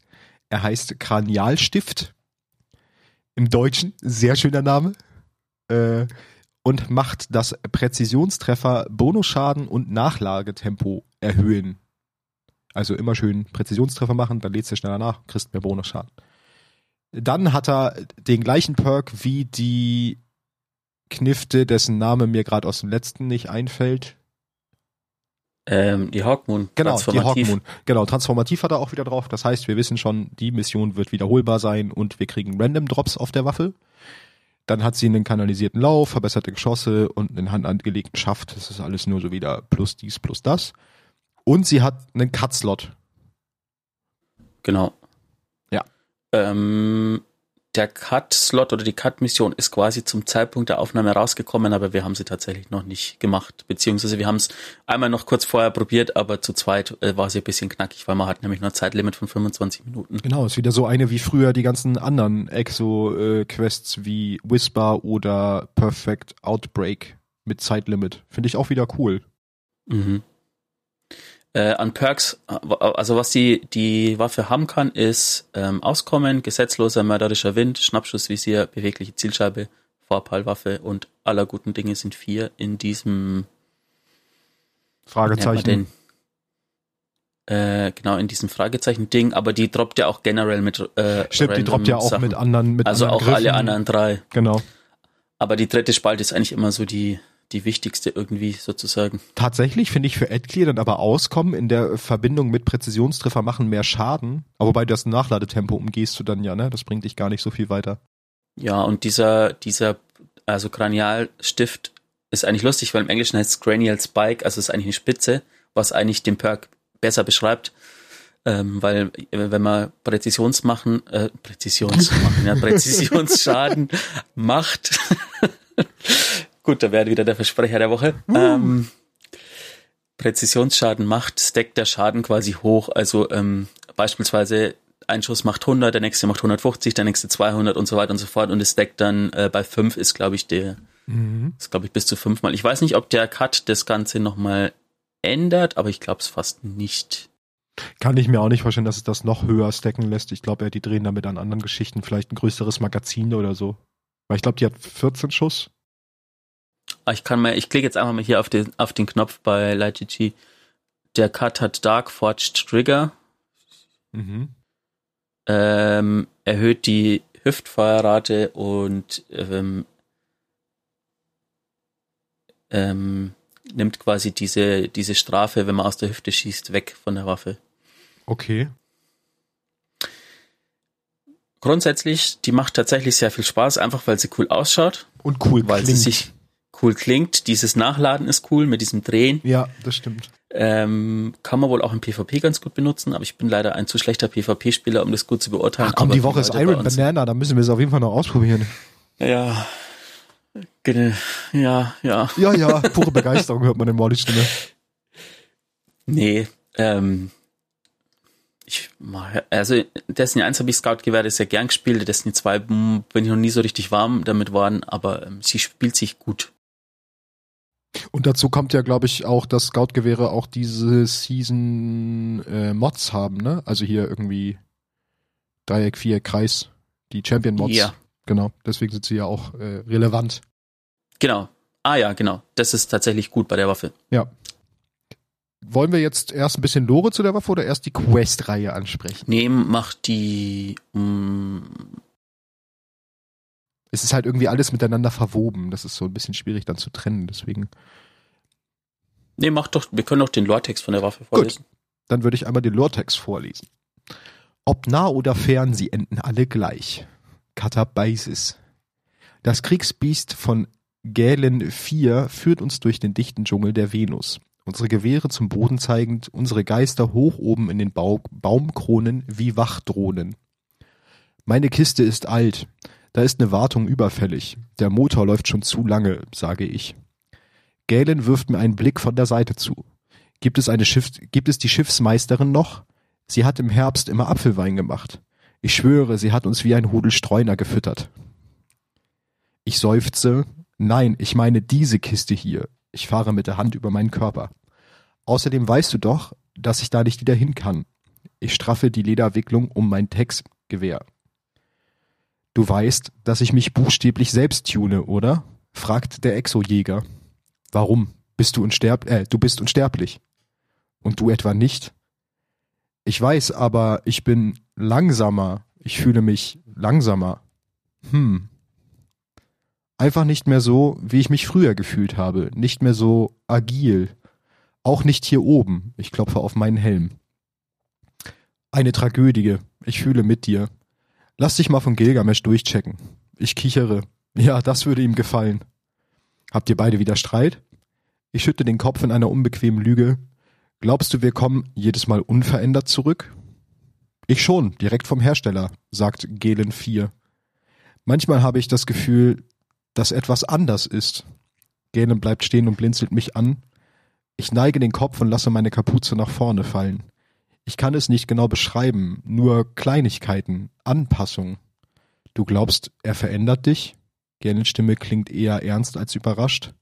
er heißt Kranialstift. Im Deutschen, sehr schöner Name. Äh, und macht das Präzisionstreffer, Bonusschaden und Nachlagetempo erhöhen. Also immer schön Präzisionstreffer machen, dann lädst du schneller nach, kriegst mehr Bonusschaden. Dann hat er den gleichen Perk wie die Knifte, dessen Name mir gerade aus dem letzten nicht einfällt. ähm, die Hawkmoon. Genau, die transformativ. Hawkmoon. Genau, transformativ hat er auch wieder drauf. Das heißt, wir wissen schon, die Mission wird wiederholbar sein und wir kriegen Random Drops auf der Waffe. Dann hat sie einen kanalisierten Lauf, verbesserte Geschosse und einen handangelegten Schaft. Das ist alles nur so wieder plus dies, plus das. Und sie hat einen Cut-Slot. Genau. Ähm, der Cut-Slot oder die Cut-Mission ist quasi zum Zeitpunkt der Aufnahme rausgekommen, aber wir haben sie tatsächlich noch nicht gemacht. Beziehungsweise wir haben es einmal noch kurz vorher probiert, aber zu zweit äh, war sie ein bisschen knackig, weil man hat nämlich nur ein Zeitlimit von 25 Minuten. Genau, ist wieder so eine wie früher die ganzen anderen Exo-Quests wie Whisper oder Perfect Outbreak mit Zeitlimit. Finde ich auch wieder cool. Mhm. Äh, an Perks, äh, also was die, die Waffe haben kann, ist ähm, Auskommen, gesetzloser mörderischer Wind, Schnappschussvisier, bewegliche Zielscheibe, Vorpallwaffe und aller guten Dinge sind vier in diesem Fragezeichen. Äh, genau, in diesem Fragezeichen-Ding, aber die droppt ja auch generell mit äh, Stimmt, die droppt ja auch Sachen. mit anderen mit Also anderen auch alle Griffen. anderen drei. Genau. Aber die dritte Spalte ist eigentlich immer so die, die wichtigste irgendwie sozusagen. Tatsächlich finde ich für Adclear dann aber Auskommen in der Verbindung mit Präzisionstreffer machen mehr Schaden. Aber wobei das Nachladetempo umgehst du dann ja, ne? Das bringt dich gar nicht so viel weiter. Ja, und dieser, dieser, also Kranialstift ist eigentlich lustig, weil im Englischen heißt es Cranial Spike, also ist eigentlich eine Spitze, was eigentlich den Perk besser beschreibt. Ähm, weil wenn man Präzisions machen, äh, Präzisions machen, ja, Präzisionsschaden macht, gut, da wäre wieder der Versprecher der Woche. Uh. Ähm, Präzisionsschaden macht, steckt der Schaden quasi hoch. Also ähm, beispielsweise ein Schuss macht 100, der nächste macht 150, der nächste 200 und so weiter und so fort. Und es steckt dann äh, bei 5 ist, glaube ich, der, mhm. ist, glaube ich, bis zu fünfmal. Ich weiß nicht, ob der Cut das Ganze nochmal ändert, aber ich glaube es fast nicht. Kann ich mir auch nicht vorstellen, dass es das noch höher stacken lässt. Ich glaube, die drehen damit an anderen Geschichten, vielleicht ein größeres Magazin oder so. Weil ich glaube, die hat 14 Schuss. Ah, ich kann mal, ich klicke jetzt einfach mal hier auf den, auf den Knopf bei LightGG. Der Cut hat Dark Forged Trigger. Mhm. Ähm, erhöht die Hüftfeuerrate und ähm, ähm, nimmt quasi diese, diese Strafe, wenn man aus der Hüfte schießt, weg von der Waffe. Okay. Grundsätzlich, die macht tatsächlich sehr viel Spaß, einfach weil sie cool ausschaut. Und cool weil klingt. sie sich cool klingt. Dieses Nachladen ist cool mit diesem Drehen. Ja, das stimmt. Ähm, kann man wohl auch im PvP ganz gut benutzen, aber ich bin leider ein zu schlechter PvP-Spieler, um das gut zu beurteilen. Ach komm, die Woche ist Iron Banana, da müssen wir es auf jeden Fall noch ausprobieren. Ja. Ja, ja. Ja, ja, pure Begeisterung hört man in Mollys Stimme. Nee, ähm, ich also Destiny 1 habe ich Scout-Gewehre sehr gern gespielt, Destiny 2 bin ich noch nie so richtig warm damit worden, aber ähm, sie spielt sich gut. Und dazu kommt ja, glaube ich, auch, dass Scout-Gewehre auch diese Season-Mods äh, haben, ne? Also hier irgendwie Dreieck, Viereck, Kreis, die Champion-Mods. Ja. Genau, deswegen sind sie ja auch äh, relevant. Genau. Ah ja, genau. Das ist tatsächlich gut bei der Waffe. Ja. Wollen wir jetzt erst ein bisschen Lore zu der Waffe oder erst die Quest-Reihe ansprechen? Nee, mach die. Mm. Es ist halt irgendwie alles miteinander verwoben. Das ist so ein bisschen schwierig dann zu trennen, deswegen. Nee, mach doch, wir können doch den Lore-Text von der Waffe vorlesen. Gut. Dann würde ich einmal den Lore-Text vorlesen. Ob nah oder fern, sie enden alle gleich. Katabaisis. Das Kriegsbiest von Gälen 4 führt uns durch den dichten Dschungel der Venus unsere Gewehre zum Boden zeigend, unsere Geister hoch oben in den Bau Baumkronen wie Wachdrohnen. Meine Kiste ist alt, da ist ne Wartung überfällig, der Motor läuft schon zu lange, sage ich. Gälen wirft mir einen Blick von der Seite zu. Gibt es eine Schiff, gibt es die Schiffsmeisterin noch? Sie hat im Herbst immer Apfelwein gemacht. Ich schwöre, sie hat uns wie ein Hudel Streuner gefüttert. Ich seufze, nein, ich meine diese Kiste hier, ich fahre mit der Hand über meinen Körper. Außerdem weißt du doch, dass ich da nicht wieder hin kann. Ich straffe die Lederwicklung um mein Textgewehr. Du weißt, dass ich mich buchstäblich selbst tune, oder? fragt der Exojäger. Warum? Bist du unsterb äh, du bist unsterblich. Und du etwa nicht? Ich weiß, aber ich bin langsamer. Ich fühle mich langsamer. Hm. Einfach nicht mehr so, wie ich mich früher gefühlt habe. Nicht mehr so agil. Auch nicht hier oben. Ich klopfe auf meinen Helm. Eine Tragödie. Ich fühle mit dir. Lass dich mal von Gilgamesh durchchecken. Ich kichere. Ja, das würde ihm gefallen. Habt ihr beide wieder Streit? Ich schütte den Kopf in einer unbequemen Lüge. Glaubst du, wir kommen jedes Mal unverändert zurück? Ich schon, direkt vom Hersteller, sagt Gelen 4. Manchmal habe ich das Gefühl, dass etwas anders ist. Galen bleibt stehen und blinzelt mich an. Ich neige den Kopf und lasse meine Kapuze nach vorne fallen. Ich kann es nicht genau beschreiben, nur Kleinigkeiten, Anpassung. Du glaubst, er verändert dich? Galens Stimme klingt eher ernst als überrascht.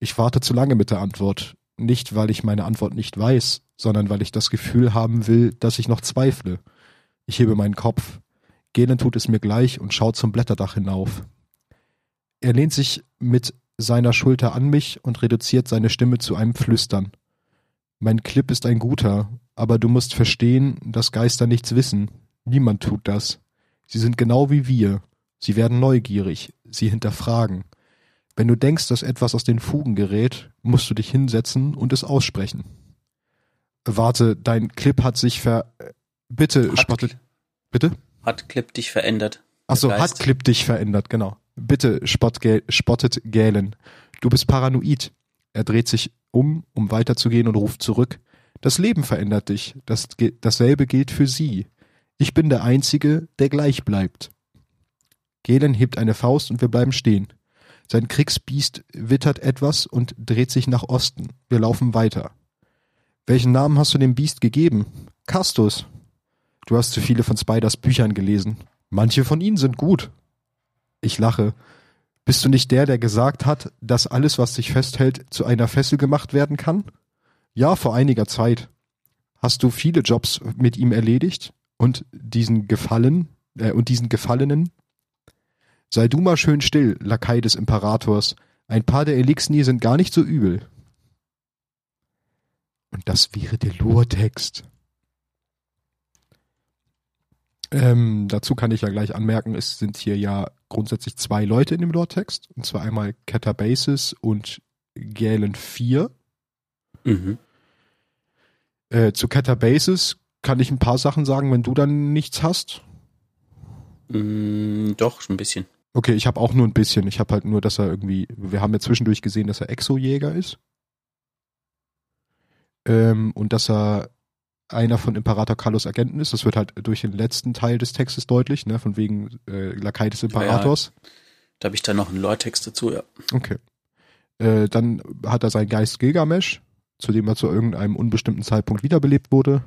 Ich warte zu lange mit der Antwort. Nicht, weil ich meine Antwort nicht weiß, sondern weil ich das Gefühl haben will, dass ich noch zweifle. Ich hebe meinen Kopf. Galen tut es mir gleich und schaut zum Blätterdach hinauf. Er lehnt sich mit seiner Schulter an mich und reduziert seine Stimme zu einem Flüstern. Mein Clip ist ein guter, aber du musst verstehen, dass Geister nichts wissen. Niemand tut das. Sie sind genau wie wir. Sie werden neugierig. Sie hinterfragen. Wenn du denkst, dass etwas aus den Fugen gerät, musst du dich hinsetzen und es aussprechen. Warte, dein Clip hat sich ver... Bitte, hat, spottet... Bitte? Hat Clip dich verändert. Achso, hat Clip dich verändert, genau. Bitte, spott, spottet Galen. Du bist paranoid. Er dreht sich um, um weiterzugehen und ruft zurück. Das Leben verändert dich. Das, dasselbe gilt für sie. Ich bin der Einzige, der gleich bleibt. Galen hebt eine Faust und wir bleiben stehen. Sein Kriegsbiest wittert etwas und dreht sich nach Osten. Wir laufen weiter. Welchen Namen hast du dem Biest gegeben? Castus. Du hast zu viele von Spiders Büchern gelesen. Manche von ihnen sind gut. Ich lache. Bist du nicht der, der gesagt hat, dass alles, was dich festhält, zu einer Fessel gemacht werden kann? Ja, vor einiger Zeit. Hast du viele Jobs mit ihm erledigt? Und diesen Gefallen, äh, und diesen Gefallenen? Sei du mal schön still, Lakai des Imperators. Ein paar der Elixni sind gar nicht so übel. Und das wäre der Lurtext. Ähm, dazu kann ich ja gleich anmerken, es sind hier ja grundsätzlich zwei Leute in dem Lore-Text. Und zwar einmal Catabasis und Galen 4. Mhm. Äh, zu Catabasis kann ich ein paar Sachen sagen, wenn du dann nichts hast. Mm, doch, ein bisschen. Okay, ich habe auch nur ein bisschen. Ich habe halt nur, dass er irgendwie, wir haben ja zwischendurch gesehen, dass er Exojäger ist. Ähm, und dass er einer von Imperator Carlos Agenten ist. Das wird halt durch den letzten Teil des Textes deutlich, ne, von wegen äh, Lakai des Imperators. Ja, da habe ich dann noch einen Lore-Text dazu, ja. Okay. Äh, dann hat er seinen Geist Gilgamesh, zu dem er zu irgendeinem unbestimmten Zeitpunkt wiederbelebt wurde.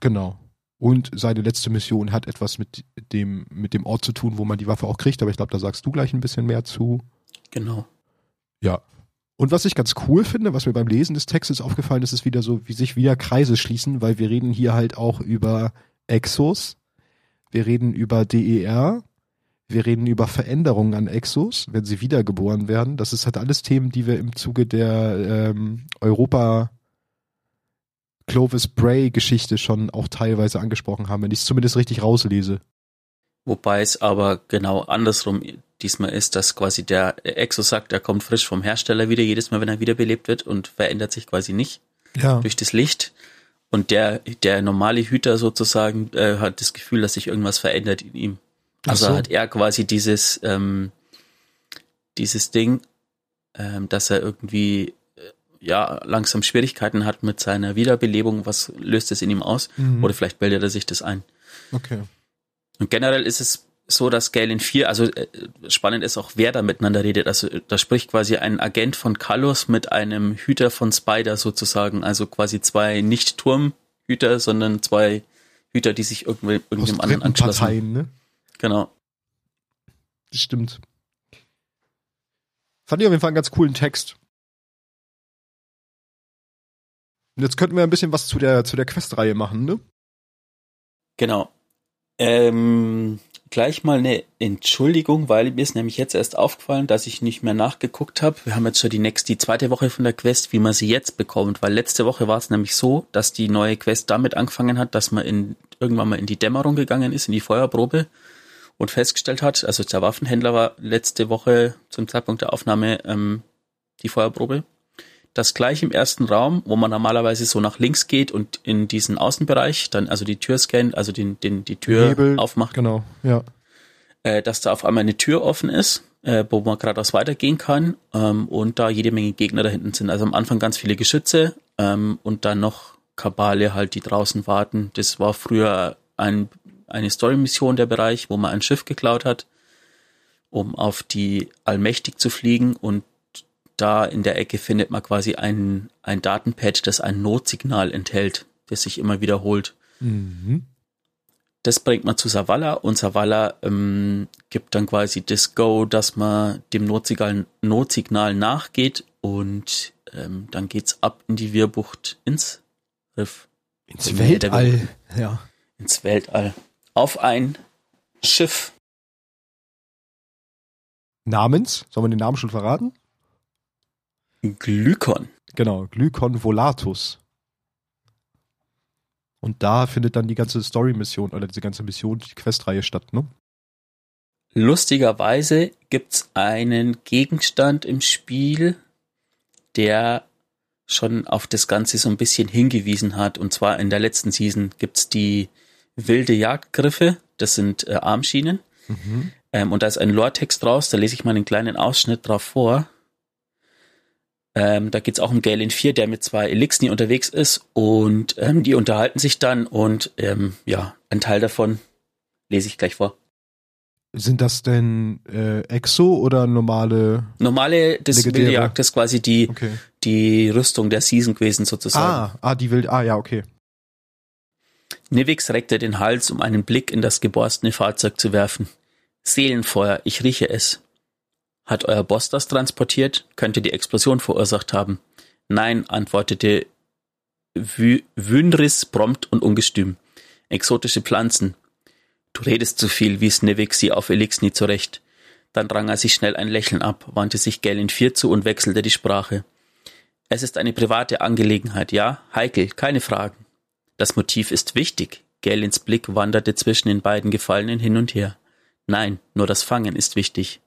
Genau. Und seine letzte Mission hat etwas mit dem, mit dem Ort zu tun, wo man die Waffe auch kriegt, aber ich glaube, da sagst du gleich ein bisschen mehr zu. Genau. Ja. Und was ich ganz cool finde, was mir beim Lesen des Textes aufgefallen ist, ist wieder so, wie sich wieder Kreise schließen, weil wir reden hier halt auch über Exos, wir reden über DER, wir reden über Veränderungen an Exos, wenn sie wiedergeboren werden. Das ist halt alles Themen, die wir im Zuge der ähm, Europa Clovis Bray Geschichte schon auch teilweise angesprochen haben, wenn ich es zumindest richtig rauslese. Wobei es aber genau andersrum diesmal ist, dass quasi der Exo sagt, er kommt frisch vom Hersteller wieder, jedes Mal, wenn er wiederbelebt wird und verändert sich quasi nicht ja. durch das Licht. Und der, der normale Hüter sozusagen äh, hat das Gefühl, dass sich irgendwas verändert in ihm. Also so. hat er quasi dieses, ähm, dieses Ding, ähm, dass er irgendwie äh, ja langsam Schwierigkeiten hat mit seiner Wiederbelebung. Was löst es in ihm aus? Mhm. Oder vielleicht bildet er sich das ein. Okay. Und generell ist es so, dass Galen 4, also äh, spannend ist auch, wer da miteinander redet. Also da spricht quasi ein Agent von Kalos mit einem Hüter von Spider sozusagen. Also quasi zwei nicht Turmhüter, sondern zwei Hüter, die sich irgendwem, irgendeinem anderen angeschlossen haben. Ne? Genau. Das stimmt. Fand ich auf jeden Fall einen ganz coolen Text. Und jetzt könnten wir ein bisschen was zu der, zu der Questreihe machen, ne? Genau. Ähm, gleich mal eine Entschuldigung, weil mir ist nämlich jetzt erst aufgefallen, dass ich nicht mehr nachgeguckt habe. Wir haben jetzt schon die nächste, die zweite Woche von der Quest, wie man sie jetzt bekommt, weil letzte Woche war es nämlich so, dass die neue Quest damit angefangen hat, dass man in, irgendwann mal in die Dämmerung gegangen ist, in die Feuerprobe und festgestellt hat, also der Waffenhändler war letzte Woche zum Zeitpunkt der Aufnahme ähm, die Feuerprobe dass gleich im ersten Raum, wo man normalerweise so nach links geht und in diesen Außenbereich dann also die Tür scannt, also den, den, die Tür Hebel, aufmacht. Genau, ja. Äh, dass da auf einmal eine Tür offen ist, äh, wo man geradeaus weitergehen kann ähm, und da jede Menge Gegner da hinten sind. Also am Anfang ganz viele Geschütze ähm, und dann noch Kabale halt, die draußen warten. Das war früher ein, eine Story-Mission der Bereich, wo man ein Schiff geklaut hat, um auf die Allmächtig zu fliegen und da in der Ecke findet man quasi ein, ein Datenpad, das ein Notsignal enthält, das sich immer wiederholt. Mhm. Das bringt man zu Savala und Savala ähm, gibt dann quasi das Go, dass man dem Notsignal, Notsignal nachgeht und ähm, dann geht's ab in die Wirbucht ins Riff. Ins Weltall, ja. Ins Weltall. Auf ein Schiff. Namens? Sollen wir den Namen schon verraten? Glykon. Genau, Glykon Volatus. Und da findet dann die ganze Story-Mission oder diese ganze Mission, die Questreihe statt, ne? Lustigerweise gibt's einen Gegenstand im Spiel, der schon auf das Ganze so ein bisschen hingewiesen hat. Und zwar in der letzten Season gibt's die wilde Jagdgriffe, das sind äh, Armschienen. Mhm. Ähm, und da ist ein Lore-Text draus, da lese ich mal einen kleinen Ausschnitt drauf vor. Ähm, da geht's auch um Galen 4, der mit zwei Elixni unterwegs ist und ähm, die unterhalten sich dann und ähm, ja, ein Teil davon lese ich gleich vor. Sind das denn äh, Exo oder normale? Normale, das Legendäre? wilde Jagd ist quasi die, Okay. die Rüstung der Season gewesen sozusagen. Ah, ah, die will. Ah, ja, okay. Nivix reckte den Hals, um einen Blick in das geborstene Fahrzeug zu werfen. Seelenfeuer, ich rieche es. Hat euer Boss das transportiert? Könnte die Explosion verursacht haben. Nein, antwortete Wü- Wynris prompt und ungestüm. Exotische Pflanzen. Du redest zu viel, wies Nivix sie auf Elixni zurecht. Dann rang er sich schnell ein Lächeln ab, wandte sich Galen 4 zu und wechselte die Sprache. Es ist eine private Angelegenheit, ja? Heikel, keine Fragen. Das Motiv ist wichtig. Galens Blick wanderte zwischen den beiden Gefallenen hin und her. Nein, nur das Fangen ist wichtig.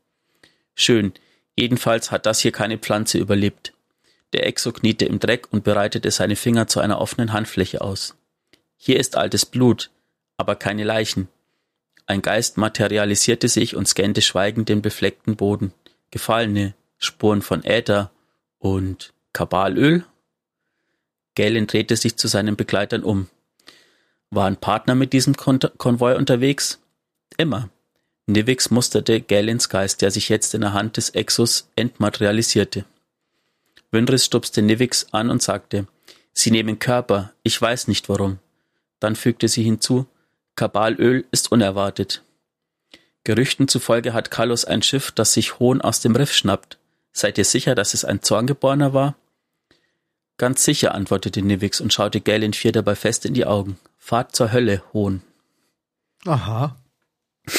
Schön. Jedenfalls hat das hier keine Pflanze überlebt. Der Exo kniete im Dreck und bereitete seine Finger zu einer offenen Handfläche aus. Hier ist altes Blut, aber keine Leichen. Ein Geist materialisierte sich und scannte schweigend den befleckten Boden. Gefallene, Spuren von Äther und Kabalöl? Galen drehte sich zu seinen Begleitern um. Waren Partner mit diesem Kon Konvoi unterwegs? Immer. Nivix musterte Galens Geist, der sich jetzt in der Hand des Exos entmaterialisierte. Windris stupste Nivix an und sagte, Sie nehmen Körper, ich weiß nicht warum. Dann fügte sie hinzu, Kabalöl ist unerwartet. Gerüchten zufolge hat Kalos ein Schiff, das sich Hohn aus dem Riff schnappt. Seid ihr sicher, dass es ein Zorngeborener war? Ganz sicher, antwortete Nivix und schaute Galen 4 dabei fest in die Augen. Fahrt zur Hölle, Hohn. Aha.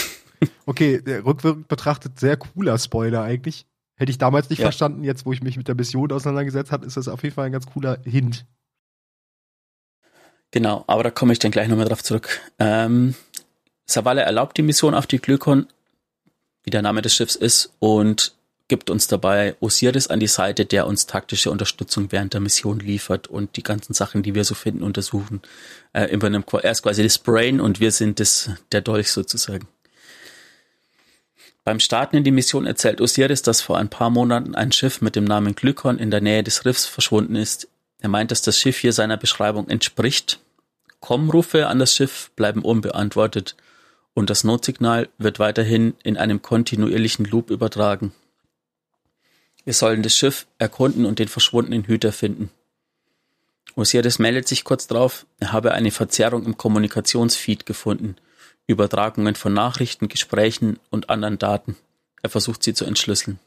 Okay, der rückwirkend betrachtet sehr cooler Spoiler eigentlich. Hätte ich damals nicht Ja. verstanden, jetzt wo ich mich mit der Mission auseinandergesetzt habe, ist das auf jeden Fall ein ganz cooler Hint. Genau, aber da komme ich dann gleich nochmal drauf zurück. Ähm, Savalle erlaubt die Mission auf die Glykon, wie der Name des Schiffs ist, und gibt uns dabei Osiris an die Seite, der uns taktische Unterstützung während der Mission liefert und die ganzen Sachen, die wir so finden, untersuchen. Äh, er ist quasi das Brain und wir sind das, der Dolch sozusagen. Beim Starten in die Mission erzählt Osiris, dass vor ein paar Monaten ein Schiff mit dem Namen Glykon in der Nähe des Riffs verschwunden ist. Er meint, dass das Schiff hier seiner Beschreibung entspricht. Kommrufe an das Schiff bleiben unbeantwortet und das Notsignal wird weiterhin in einem kontinuierlichen Loop übertragen. Wir sollen das Schiff erkunden und den verschwundenen Hüter finden. Osiris meldet sich kurz drauf, er habe eine Verzerrung im Kommunikationsfeed gefunden. Übertragungen von Nachrichten, Gesprächen und anderen Daten. Er versucht sie zu entschlüsseln.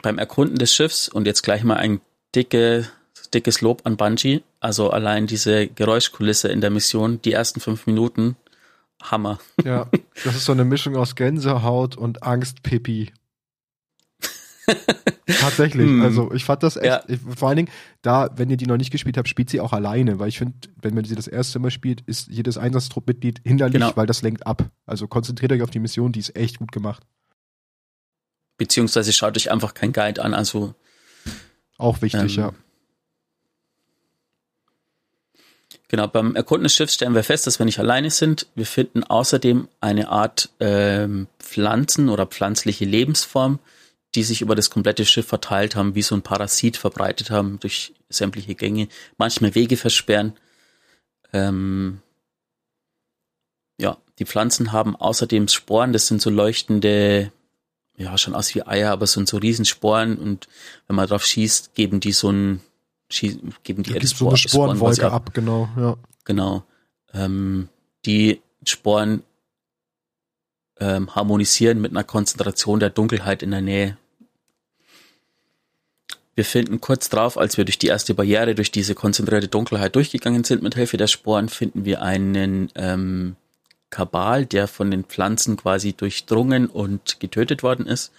Beim Erkunden des Schiffs und jetzt gleich mal ein dicke, dickes Lob an Bungie. Also allein diese Geräuschkulisse in der Mission, die ersten fünf Minuten, Hammer. Ja, das ist so eine Mischung aus Gänsehaut und Angst-Pipi. Tatsächlich, Hm. also ich fand das echt, Ja. ich, vor allen Dingen, da, wenn ihr die noch nicht gespielt habt, spielt sie auch alleine, weil ich finde, wenn man sie das erste Mal spielt, ist jedes Einsatztruppmitglied hinderlich, Genau. weil das lenkt ab. Also konzentriert euch auf die Mission, die ist echt gut gemacht. Beziehungsweise schaut euch einfach kein Guide an. Also Auch wichtig, Ähm, ja. Genau, beim Erkunden des Schiffs stellen wir fest, dass wir nicht alleine sind. Wir finden außerdem eine Art ähm, Pflanzen oder pflanzliche Lebensform, die sich über das komplette Schiff verteilt haben, wie so ein Parasit verbreitet haben durch sämtliche Gänge, manchmal Wege versperren. Ähm, ja, die Pflanzen haben außerdem Sporen, das sind so leuchtende, ja, schon aus wie Eier, aber sind so Riesensporen und wenn man drauf schießt, geben die so ein, geben die gibt so eine Sporen quasi Sporenwolke ab, genau, ja. Genau. Ähm, die Sporen ähm, harmonisieren mit einer Konzentration der Dunkelheit in der Nähe. Wir finden kurz drauf, als wir durch die erste Barriere, durch diese konzentrierte Dunkelheit durchgegangen sind, mit Hilfe der Sporen, finden wir einen ähm, Kabal, der von den Pflanzen quasi durchdrungen und getötet worden ist.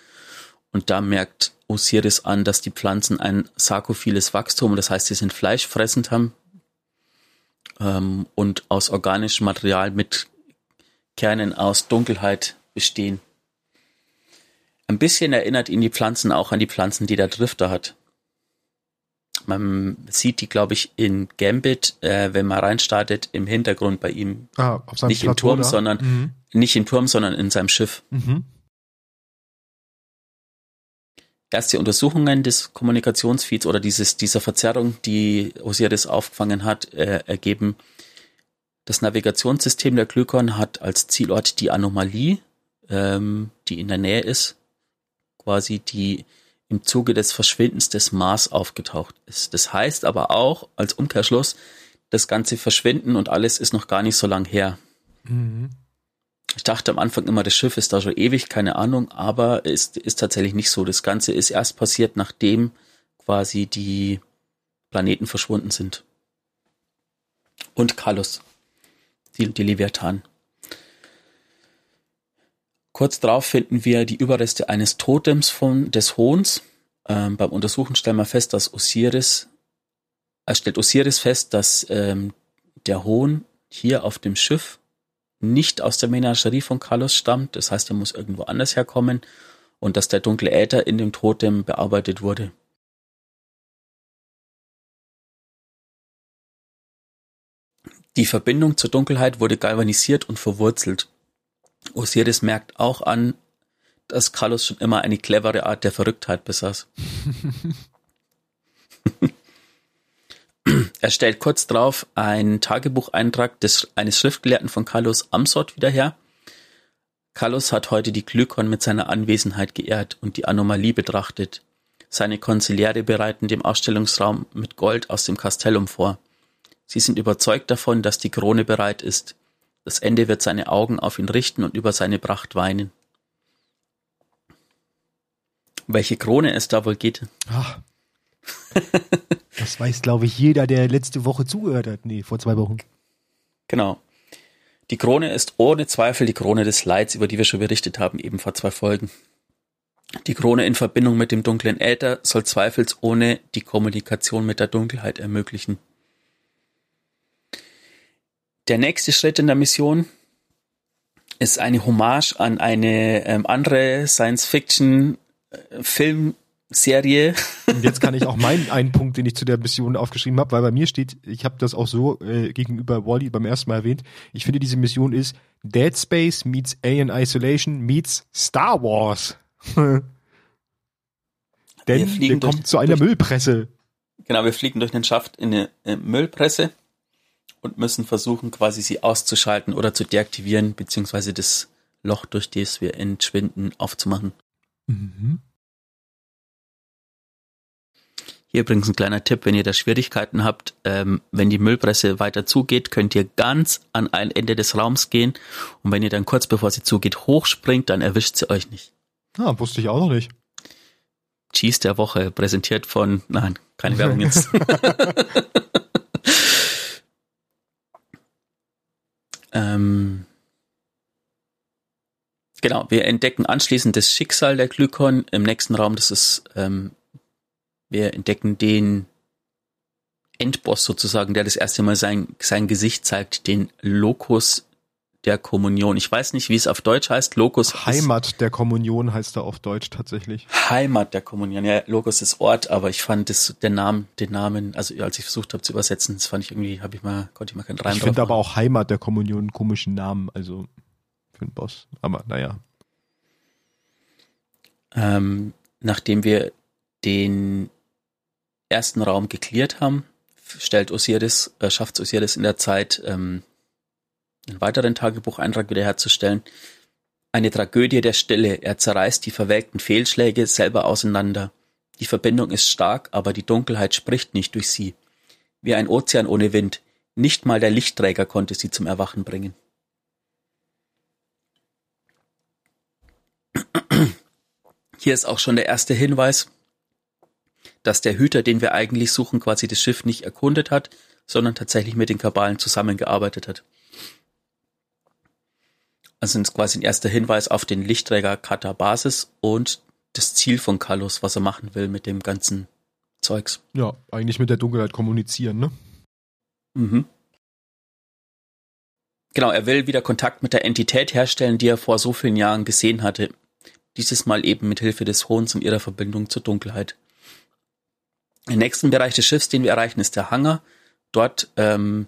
Und da merkt Osiris an, dass die Pflanzen ein sarkophiles Wachstum, das heißt, sie sind fleischfressend haben ähm, und aus organischem Material mit Kernen aus Dunkelheit bestehen. Ein bisschen erinnert ihn die Pflanzen auch an die Pflanzen, die der Drifter hat. Man sieht die, glaube ich, in Gambit, äh, wenn man reinstartet, im Hintergrund bei ihm. Ah, auf seinem Nicht im Plateau Turm, da. sondern Mhm. nicht im Turm, sondern in seinem Schiff. Mhm. erste Untersuchungen des Kommunikationsfeeds oder dieses, dieser Verzerrung, die Osiris aufgefangen hat, äh, ergeben, das Navigationssystem der Glykon hat als Zielort die Anomalie, ähm, die in der Nähe ist, quasi die im Zuge des Verschwindens des Mars aufgetaucht ist. Das heißt aber auch als Umkehrschluss, das ganze Verschwinden und alles ist noch gar nicht so lang her. Mhm. Ich dachte am Anfang immer, das Schiff ist da schon ewig, keine Ahnung, aber es ist, ist tatsächlich nicht so. Das Ganze ist erst passiert, nachdem quasi die Planeten verschwunden sind. Und Kalus, die, die Leviathan. Kurz darauf finden wir die Überreste eines Totems von, des Hohns. Ähm, beim Untersuchen stellen wir fest, dass Osiris, er stellt Osiris fest, dass ähm, der Hohn hier auf dem Schiff nicht aus der Menagerie von Carlos stammt, das heißt, er muss irgendwo anders herkommen und dass der dunkle Äther in dem Totem bearbeitet wurde. Die Verbindung zur Dunkelheit wurde galvanisiert und verwurzelt. Osiris merkt auch an, dass Carlos schon immer eine clevere Art der Verrücktheit besaß. Er stellt kurz darauf einen Tagebucheintrag des, eines Schriftgelehrten von Carlos Amsort wieder her. Carlos hat heute die Glykon mit seiner Anwesenheit geehrt und die Anomalie betrachtet. Seine Konziliäre bereiten dem Ausstellungsraum mit Gold aus dem Castellum vor. Sie sind überzeugt davon, dass die Krone bereit ist. Das Ende wird seine Augen auf ihn richten und über seine Pracht weinen. Welche Krone es da wohl geht? Ach, das weiß, glaube ich, jeder, der letzte Woche zugehört hat. Nee, vor zwei Wochen. Genau. Die Krone ist ohne Zweifel die Krone des Leids, über die wir schon berichtet haben, eben vor zwei Folgen. Die Krone in Verbindung mit dem dunklen Äther soll zweifelsohne die Kommunikation mit der Dunkelheit ermöglichen. Der nächste Schritt in der Mission ist eine Hommage an eine ähm, andere Science-Fiction-Film- äh, Serie. Und jetzt kann ich auch meinen einen Punkt, den ich zu der Mission aufgeschrieben habe, weil bei mir steht, ich habe das auch so äh, gegenüber Wally beim ersten Mal erwähnt. Ich finde, diese Mission ist Dead Space meets Alien Isolation meets Star Wars. Denn wir, kommen zu einer Müllpresse. Genau, wir fliegen durch den Schaft in eine äh, Müllpresse und müssen versuchen, quasi sie auszuschalten oder zu deaktivieren, beziehungsweise das Loch, durch das wir entschwinden, aufzumachen. Mhm. Hier übrigens ein kleiner Tipp, wenn ihr da Schwierigkeiten habt, ähm, wenn die Müllpresse weiter zugeht, könnt ihr ganz an ein Ende des Raums gehen und wenn ihr dann kurz bevor sie zugeht hochspringt, dann erwischt sie euch nicht. Ah, wusste ich auch noch nicht. Cheese der Woche, präsentiert von, nein, keine Werbung jetzt. ähm, genau, wir entdecken anschließend das Schicksal der Glykon im nächsten Raum, das ist ähm, wir entdecken den Endboss sozusagen, der das erste Mal sein, sein Gesicht zeigt, den Locus der Kommunion. Ich weiß nicht, wie es auf Deutsch heißt. Locus Heimat der Kommunion heißt er auf Deutsch tatsächlich. Heimat der Kommunion. Ja, Locus ist Ort, aber ich fand das, der Namen, den Namen, also als ich versucht habe zu übersetzen, das fand ich irgendwie, habe ich mal, konnte ich mal keinen Reim Ich finde aber auch Heimat der Kommunion einen komischen Namen, also für einen Boss. Aber naja. Ähm, nachdem wir den ersten Raum geklärt haben, stellt Osiris, äh, schafft Osiris in der Zeit, ähm, einen weiteren Tagebucheintrag wiederherzustellen. Eine Tragödie der Stille. Er zerreißt die verwelkten Fehlschläge selber auseinander. Die Verbindung ist stark, aber die Dunkelheit spricht nicht durch sie. Wie ein Ozean ohne Wind. Nicht mal der Lichtträger konnte sie zum Erwachen bringen. Hier ist auch schon der erste Hinweis, dass der Hüter, den wir eigentlich suchen, quasi das Schiff nicht erkundet hat, sondern tatsächlich mit den Kabalen zusammengearbeitet hat. Also ist quasi ein erster Hinweis auf den Lichtträger Kata Basis und das Ziel von Carlos, was er machen will mit dem ganzen Zeugs. Ja, eigentlich mit der Dunkelheit kommunizieren, ne? Mhm. Genau, er will wieder Kontakt mit der Entität herstellen, die er vor so vielen Jahren gesehen hatte. Dieses Mal eben mit Hilfe des Hohns und ihrer Verbindung zur Dunkelheit. Der nächsten Bereich des Schiffs, den wir erreichen, ist der Hangar. Dort ähm,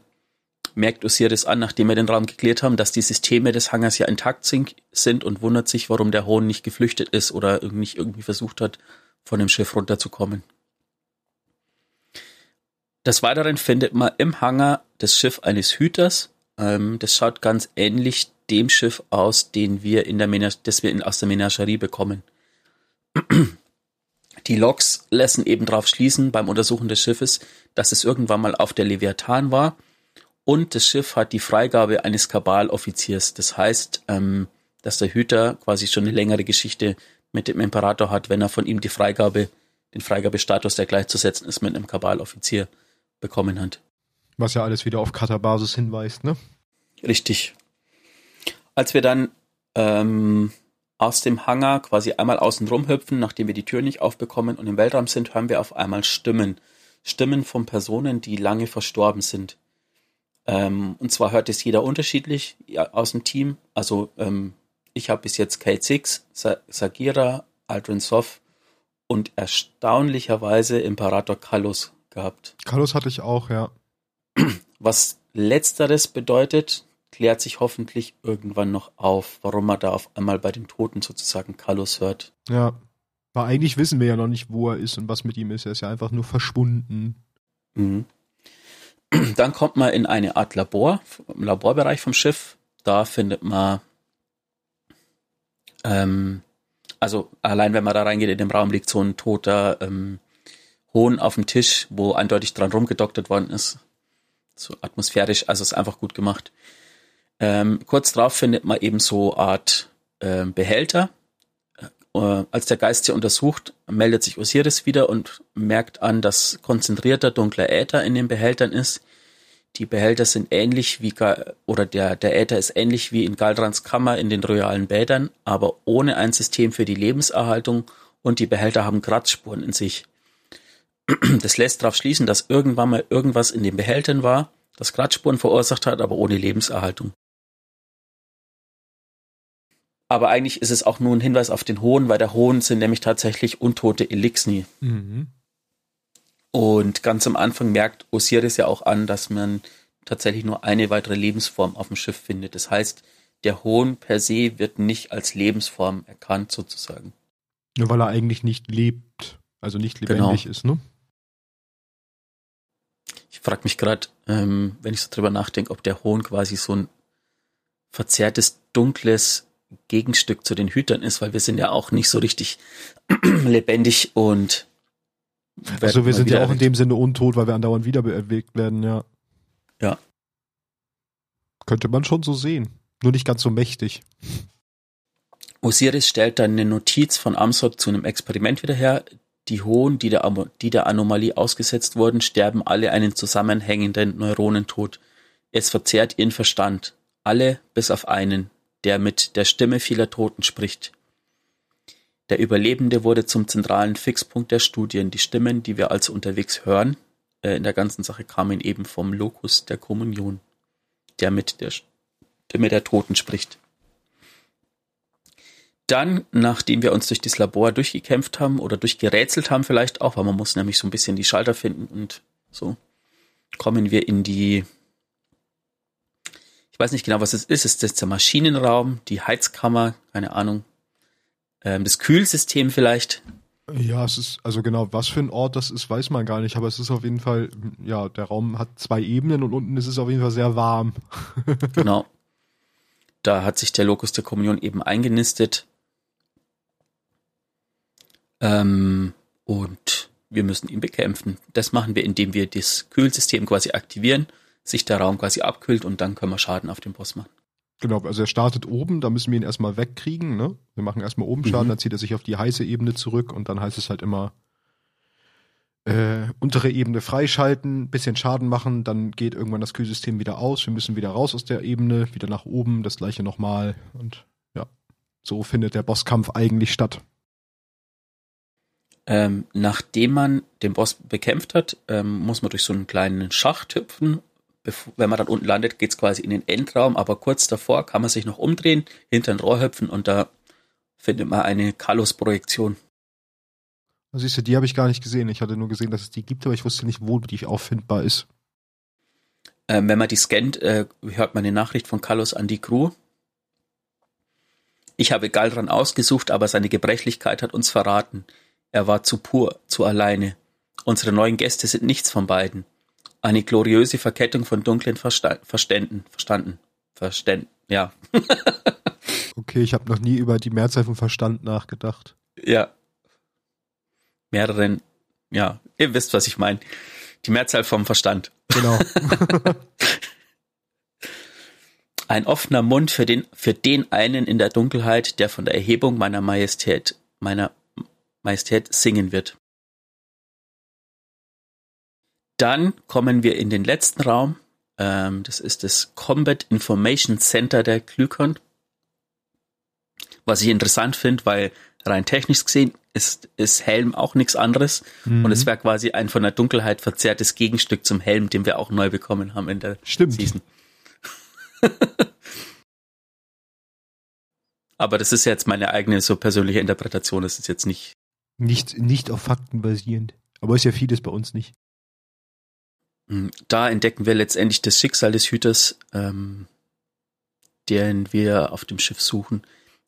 merkt Osiris an, nachdem wir den Raum geklärt haben, dass die Systeme des Hangars ja intakt sind und wundert sich, warum der Hohn nicht geflüchtet ist oder nicht irgendwie versucht hat, von dem Schiff runterzukommen. Des Weiteren findet man im Hangar das Schiff eines Hüters. Ähm, das schaut ganz ähnlich dem Schiff aus, den wir in der Menage, das wir aus der Menagerie bekommen. Die Logs lassen eben darauf schließen beim Untersuchen des Schiffes, dass es irgendwann mal auf der Leviathan war und das Schiff hat die Freigabe eines Kabaloffiziers. Das heißt, ähm, dass der Hüter quasi schon eine längere Geschichte mit dem Imperator hat, wenn er von ihm die Freigabe, den Freigabestatus, der gleichzusetzen ist mit einem Kabaloffizier, bekommen hat. Was ja alles wieder auf Katabasis hinweist, ne? Richtig. Als wir dann ähm, aus dem Hangar quasi einmal außen rumhüpfen, nachdem wir die Tür nicht aufbekommen und im Weltraum sind, hören wir auf einmal Stimmen. Stimmen von Personen, die lange verstorben sind. Ähm, und zwar hört es jeder unterschiedlich aus dem Team. Also ähm, ich habe bis jetzt Kate Six, Sa Sagira, Aldrin Sof und erstaunlicherweise Imperator Kallus gehabt. Kallus hatte ich auch, ja. Was letzteres bedeutet, klärt sich hoffentlich irgendwann noch auf, warum man da auf einmal bei den Toten sozusagen Kallus hört. Ja. Aber eigentlich wissen wir ja noch nicht, wo er ist und was mit ihm ist. Er ist ja einfach nur verschwunden. Mhm. Dann kommt man in eine Art Labor, im Laborbereich vom Schiff. Da findet man, ähm, also allein wenn man da reingeht, in dem Raum liegt so ein toter ähm, Hohn auf dem Tisch, wo eindeutig dran rumgedoktert worden ist. So atmosphärisch, also ist einfach gut gemacht. Ähm, kurz drauf findet man eben so Art äh, Behälter. Äh, als der Geist sie untersucht, meldet sich Osiris wieder und merkt an, dass konzentrierter dunkler Äther in den Behältern ist. Die Behälter sind ähnlich wie, oder der, der Äther ist ähnlich wie in Galdrans Kammer in den royalen Bädern, aber ohne ein System für die Lebenserhaltung und die Behälter haben Kratzspuren in sich. Das lässt darauf schließen, dass irgendwann mal irgendwas in den Behältern war, das Kratzspuren verursacht hat, aber ohne Lebenserhaltung. Aber eigentlich ist es auch nur ein Hinweis auf den Hohn, weil der Hohn sind nämlich tatsächlich untote Elixni. Mhm. Und ganz am Anfang merkt Osiris ja auch an, dass man tatsächlich nur eine weitere Lebensform auf dem Schiff findet. Das heißt, der Hohn per se wird nicht als Lebensform erkannt sozusagen. Nur weil er eigentlich nicht lebt, also nicht lebendig genau. ist, ne? Ich frage mich gerade, ähm, wenn ich so drüber nachdenke, ob der Hohn quasi so ein verzerrtes, dunkles Gegenstück zu den Hütern ist, weil wir sind ja auch nicht so richtig lebendig und also wir sind ja auch in dem Sinne untot, weil wir andauernd wieder bewegt werden, ja. Ja. Könnte man schon so sehen. Nur nicht ganz so mächtig. Osiris stellt dann eine Notiz von Amsot zu einem Experiment wieder her. Die Hohen, die der, die der Anomalie ausgesetzt wurden, sterben alle einen zusammenhängenden Neuronentod. Es verzehrt ihren Verstand. Alle bis auf einen der mit der Stimme vieler Toten spricht. Der Überlebende wurde zum zentralen Fixpunkt der Studien. Die Stimmen, die wir also unterwegs hören, äh, in der ganzen Sache kamen eben vom Locus der Kommunion, der mit der Stimme der Toten spricht. Dann, nachdem wir uns durch das Labor durchgekämpft haben oder durchgerätselt haben vielleicht auch, weil man muss nämlich so ein bisschen die Schalter finden und so, kommen wir in die ich weiß nicht genau, was es ist. Ist das der Maschinenraum, die Heizkammer, keine Ahnung. Ähm, das Kühlsystem vielleicht. Ja, es ist, also genau, was für ein Ort das ist, weiß man gar nicht, aber es ist auf jeden Fall, ja, der Raum hat zwei Ebenen und unten ist es auf jeden Fall sehr warm. genau. Da hat sich der Locus der Kommunion eben eingenistet. Ähm, und wir müssen ihn bekämpfen. Das machen wir, indem wir das Kühlsystem quasi aktivieren sich der Raum quasi abkühlt und dann können wir Schaden auf den Boss machen. Genau, also er startet oben, da müssen wir ihn erstmal wegkriegen, ne? Wir machen erstmal oben Schaden, mhm. dann zieht er sich auf die heiße Ebene zurück und dann heißt es halt immer äh, untere Ebene freischalten, bisschen Schaden machen, dann geht irgendwann das Kühlsystem wieder aus, wir müssen wieder raus aus der Ebene, wieder nach oben, das gleiche nochmal und ja, so findet der Bosskampf eigentlich statt. Ähm, nachdem man den Boss bekämpft hat, ähm, muss man durch so einen kleinen Schacht hüpfen wenn man dann unten landet, geht's quasi in den Endraum, aber kurz davor kann man sich noch umdrehen, hinter ein Rohr hüpfen und da findet man eine Kalos-Projektion. Siehst du, die habe ich gar nicht gesehen. Ich hatte nur gesehen, dass es die gibt, aber ich wusste nicht, wo die auffindbar ist. Ähm, wenn man die scannt, äh, hört man eine Nachricht von Kalos an die Crew. Ich habe Galran ausgesucht, aber seine Gebrechlichkeit hat uns verraten. Er war zu pur, zu alleine. Unsere neuen Gäste sind nichts von beiden. Eine gloriöse Verkettung von dunklen Versta Verständen, verstanden, verständen, ja. okay, ich habe noch nie über die Mehrzahl von Verstand nachgedacht. Ja. Mehreren, ja, ihr wisst, was ich meine. Die Mehrzahl vom Verstand. Genau. Ein offener Mund für den, für den einen in der Dunkelheit, der von der Erhebung meiner Majestät, meiner Majestät singen wird. Dann kommen wir in den letzten Raum. Ähm, das ist das Combat Information Center der Glykon. Was ich interessant finde, weil rein technisch gesehen ist, ist Helm auch nichts anderes. Mhm. Und es wäre quasi ein von der Dunkelheit verzerrtes Gegenstück zum Helm, den wir auch neu bekommen haben in der Stimmt. Season. Aber das ist jetzt meine eigene so persönliche Interpretation. Das ist jetzt nicht. Nicht, nicht auf Fakten basierend. Aber ist ja vieles bei uns nicht. Hm, da entdecken wir letztendlich das Schicksal des Hüters, ähm, den wir auf dem Schiff suchen.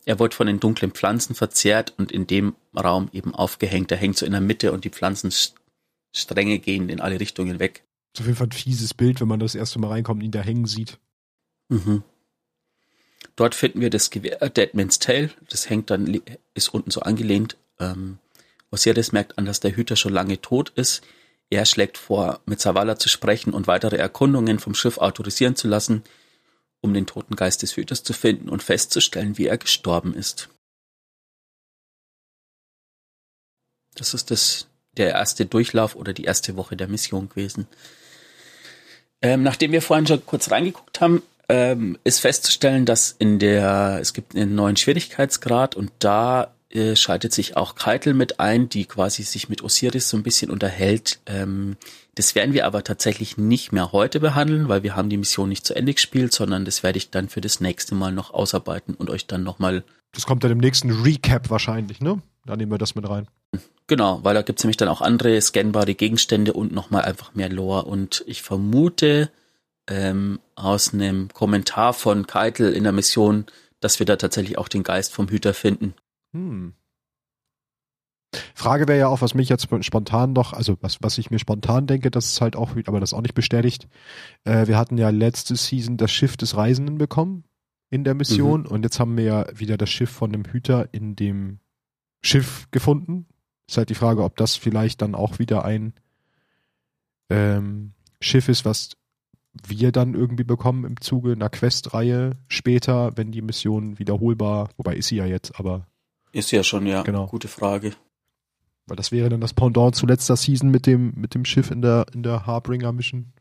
Er wird von den dunklen Pflanzen verzehrt und in dem Raum eben aufgehängt. Er hängt so in der Mitte und die Pflanzenstränge gehen in alle Richtungen weg. Das ist auf jeden Fall ein fieses Bild, wenn man das erste Mal reinkommt und ihn da hängen sieht. Mhm. Dort finden wir das Gewehr äh, Deadman's Tail. Das hängt dann, ist unten so angelehnt. Ähm, Osiris merkt an, dass der Hüter schon lange tot ist. Er schlägt vor, mit Zavala zu sprechen und weitere Erkundungen vom Schiff autorisieren zu lassen, um den toten Geist des Hüters zu finden und festzustellen, wie er gestorben ist. Das ist das, der erste Durchlauf oder die erste Woche der Mission gewesen. Ähm, nachdem wir vorhin schon kurz reingeguckt haben, ähm, ist festzustellen, dass in der, es gibt einen neuen Schwierigkeitsgrad und da äh, schaltet sich auch Keitel mit ein, die quasi sich mit Osiris so ein bisschen unterhält. Ähm, das werden wir aber tatsächlich nicht mehr heute behandeln, weil wir haben die Mission nicht zu Ende gespielt, sondern das werde ich dann für das nächste Mal noch ausarbeiten und euch dann nochmal. Das kommt dann im nächsten Recap wahrscheinlich, ne? Da nehmen wir das mit rein. Genau, weil da gibt's nämlich dann auch andere scannbare Gegenstände und nochmal einfach mehr Lore. Und ich vermute ähm, aus einem Kommentar von Keitel in der Mission, dass wir da tatsächlich auch den Geist vom Hüter finden. Hm. Frage wäre ja auch, was mich jetzt spontan noch, also was, was ich mir spontan denke, das ist halt auch, aber das auch nicht bestätigt. Äh, wir hatten ja letzte Season das Schiff des Reisenden bekommen in der Mission mhm. und jetzt haben wir ja wieder das Schiff von dem Hüter in dem Schiff gefunden. Ist halt die Frage, ob das vielleicht dann auch wieder ein ähm, Schiff ist, was wir dann irgendwie bekommen im Zuge einer Questreihe später, wenn die Mission wiederholbar, wobei ist sie ja jetzt, aber ist ja schon, ja. Genau. Gute Frage. Weil das wäre dann das Pendant zu letzter Season mit dem, mit dem Schiff in der, in der Harbringer Mission.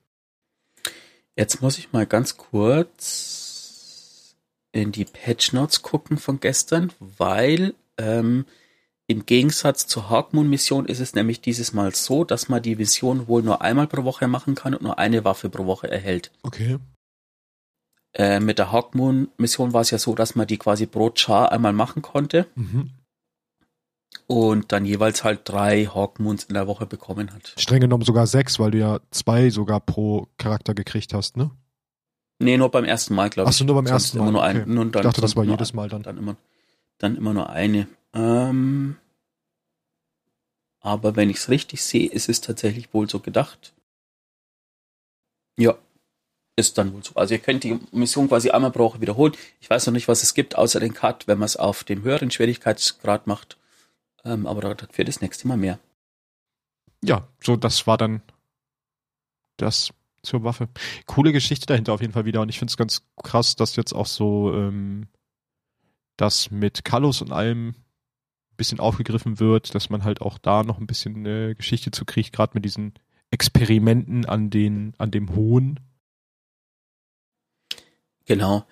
Jetzt muss ich mal ganz kurz in die Patch Notes gucken von gestern, weil ähm, im Gegensatz zur Hawkmoon Mission ist es nämlich dieses Mal so, dass man die Mission wohl nur einmal pro Woche machen kann und nur eine Waffe pro Woche erhält. Okay. Äh, mit der Hawkmoon-Mission war es ja so, dass man die quasi pro Char einmal machen konnte. Mhm. Und dann jeweils halt drei Hawkmoons in der Woche bekommen hat. Streng genommen sogar sechs, weil du ja zwei sogar pro Charakter gekriegt hast, ne? Nee, nur beim ersten Mal, glaube ich. Achso, nur beim sonst ersten Mal. Immer nur ein, okay. dann, ich dachte, das war jedes Mal dann. Dann immer, dann immer nur eine. Ähm, aber wenn ich es richtig sehe, ist es tatsächlich wohl so gedacht. Ja, ist dann wohl so. Also ihr könnt die Mission quasi einmal pro Woche wiederholen. Ich weiß noch nicht, was es gibt, außer den Cut, wenn man es auf dem höheren Schwierigkeitsgrad macht. Ähm, aber dafür das nächste Mal mehr. Ja, so das war dann das zur Waffe. Coole Geschichte dahinter auf jeden Fall wieder. Und ich finde es ganz krass, dass jetzt auch so ähm, das mit Kallus und allem ein bisschen aufgegriffen wird, dass man halt auch da noch ein bisschen äh, Geschichte zu kriegt, gerade mit diesen Experimenten an den, an dem Hohn Genau.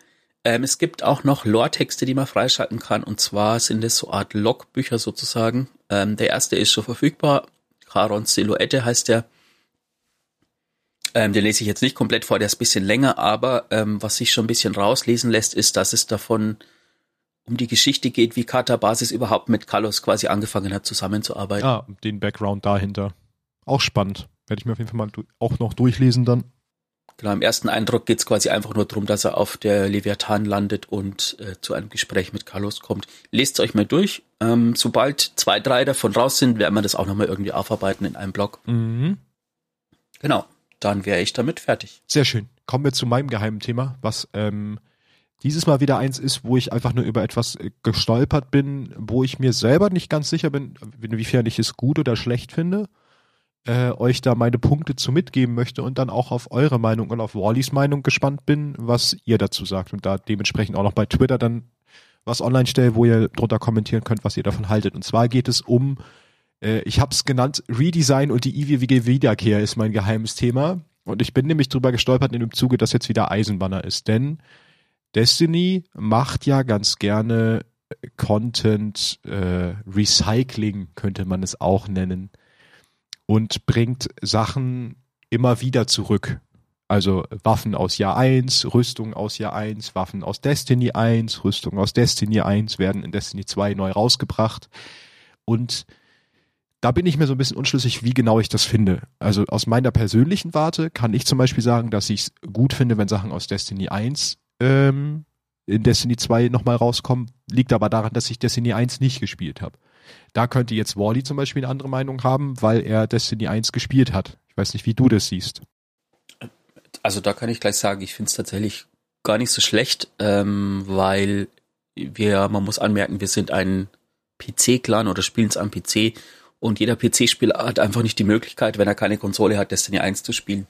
Ähm, es gibt auch noch Lore-Texte, die man freischalten kann. Und zwar sind es so Art Logbücher sozusagen. Ähm, der erste ist schon verfügbar. Charons Silhouette heißt der. Ähm, den lese ich jetzt nicht komplett vor, der ist ein bisschen länger, aber ähm, was sich schon ein bisschen rauslesen lässt, ist, dass es davon um die Geschichte geht, wie Katabasis überhaupt mit Kalos quasi angefangen hat, zusammenzuarbeiten. Ah, den Background dahinter. Auch spannend. Werde ich mir auf jeden Fall mal auch noch durchlesen dann. Genau, im ersten Eindruck geht's quasi einfach nur darum, dass er auf der Leviathan landet und äh, zu einem Gespräch mit Carlos kommt. Lest euch mal durch. Ähm, sobald zwei, drei davon raus sind, werden wir das auch nochmal irgendwie aufarbeiten in einem Blog. Mhm. Genau, dann wäre ich damit fertig. Sehr schön. Kommen wir zu meinem geheimen Thema, was ähm, dieses Mal wieder eins ist, wo ich einfach nur über etwas äh, gestolpert bin, wo ich mir selber nicht ganz sicher bin, inwiefern ich es gut oder schlecht finde äh, euch da meine Punkte zu mitgeben möchte und dann auch auf eure Meinung und auf Wallys Meinung gespannt bin, was ihr dazu sagt und da dementsprechend auch noch bei Twitter dann was online stelle, wo ihr drunter kommentieren könnt, was ihr davon haltet. Und zwar geht es um, äh, ich habe es genannt, Redesign und die ewige Wiederkehr ist mein geheimes Thema. Und ich bin nämlich drüber gestolpert in dem Zuge, dass jetzt wieder Eisenbanner ist. Denn Destiny macht ja ganz gerne Content äh, Recycling, könnte man es auch nennen und bringt Sachen immer wieder zurück. Also Waffen aus Jahr 1, Rüstung aus Jahr 1, Waffen aus Destiny 1, Rüstung aus Destiny 1 werden in Destiny 2 neu rausgebracht. Und da bin ich mir so ein bisschen unschlüssig, wie genau ich das finde. Also aus meiner persönlichen Warte kann ich zum Beispiel sagen, dass ich es gut finde, wenn Sachen aus Destiny 1 ähm, in Destiny 2 nochmal rauskommen. Liegt aber daran, dass ich Destiny 1 nicht gespielt habe. Da könnte jetzt Wally zum Beispiel eine andere Meinung haben, weil er Destiny 1 gespielt hat. Ich weiß nicht, wie du das siehst. Also da kann ich gleich sagen, ich finde es tatsächlich gar nicht so schlecht, ähm, weil wir, man muss anmerken, wir sind ein PC-Clan oder spielen es am PC und jeder PC-Spieler hat einfach nicht die Möglichkeit, wenn er keine Konsole hat, Destiny 1 zu spielen.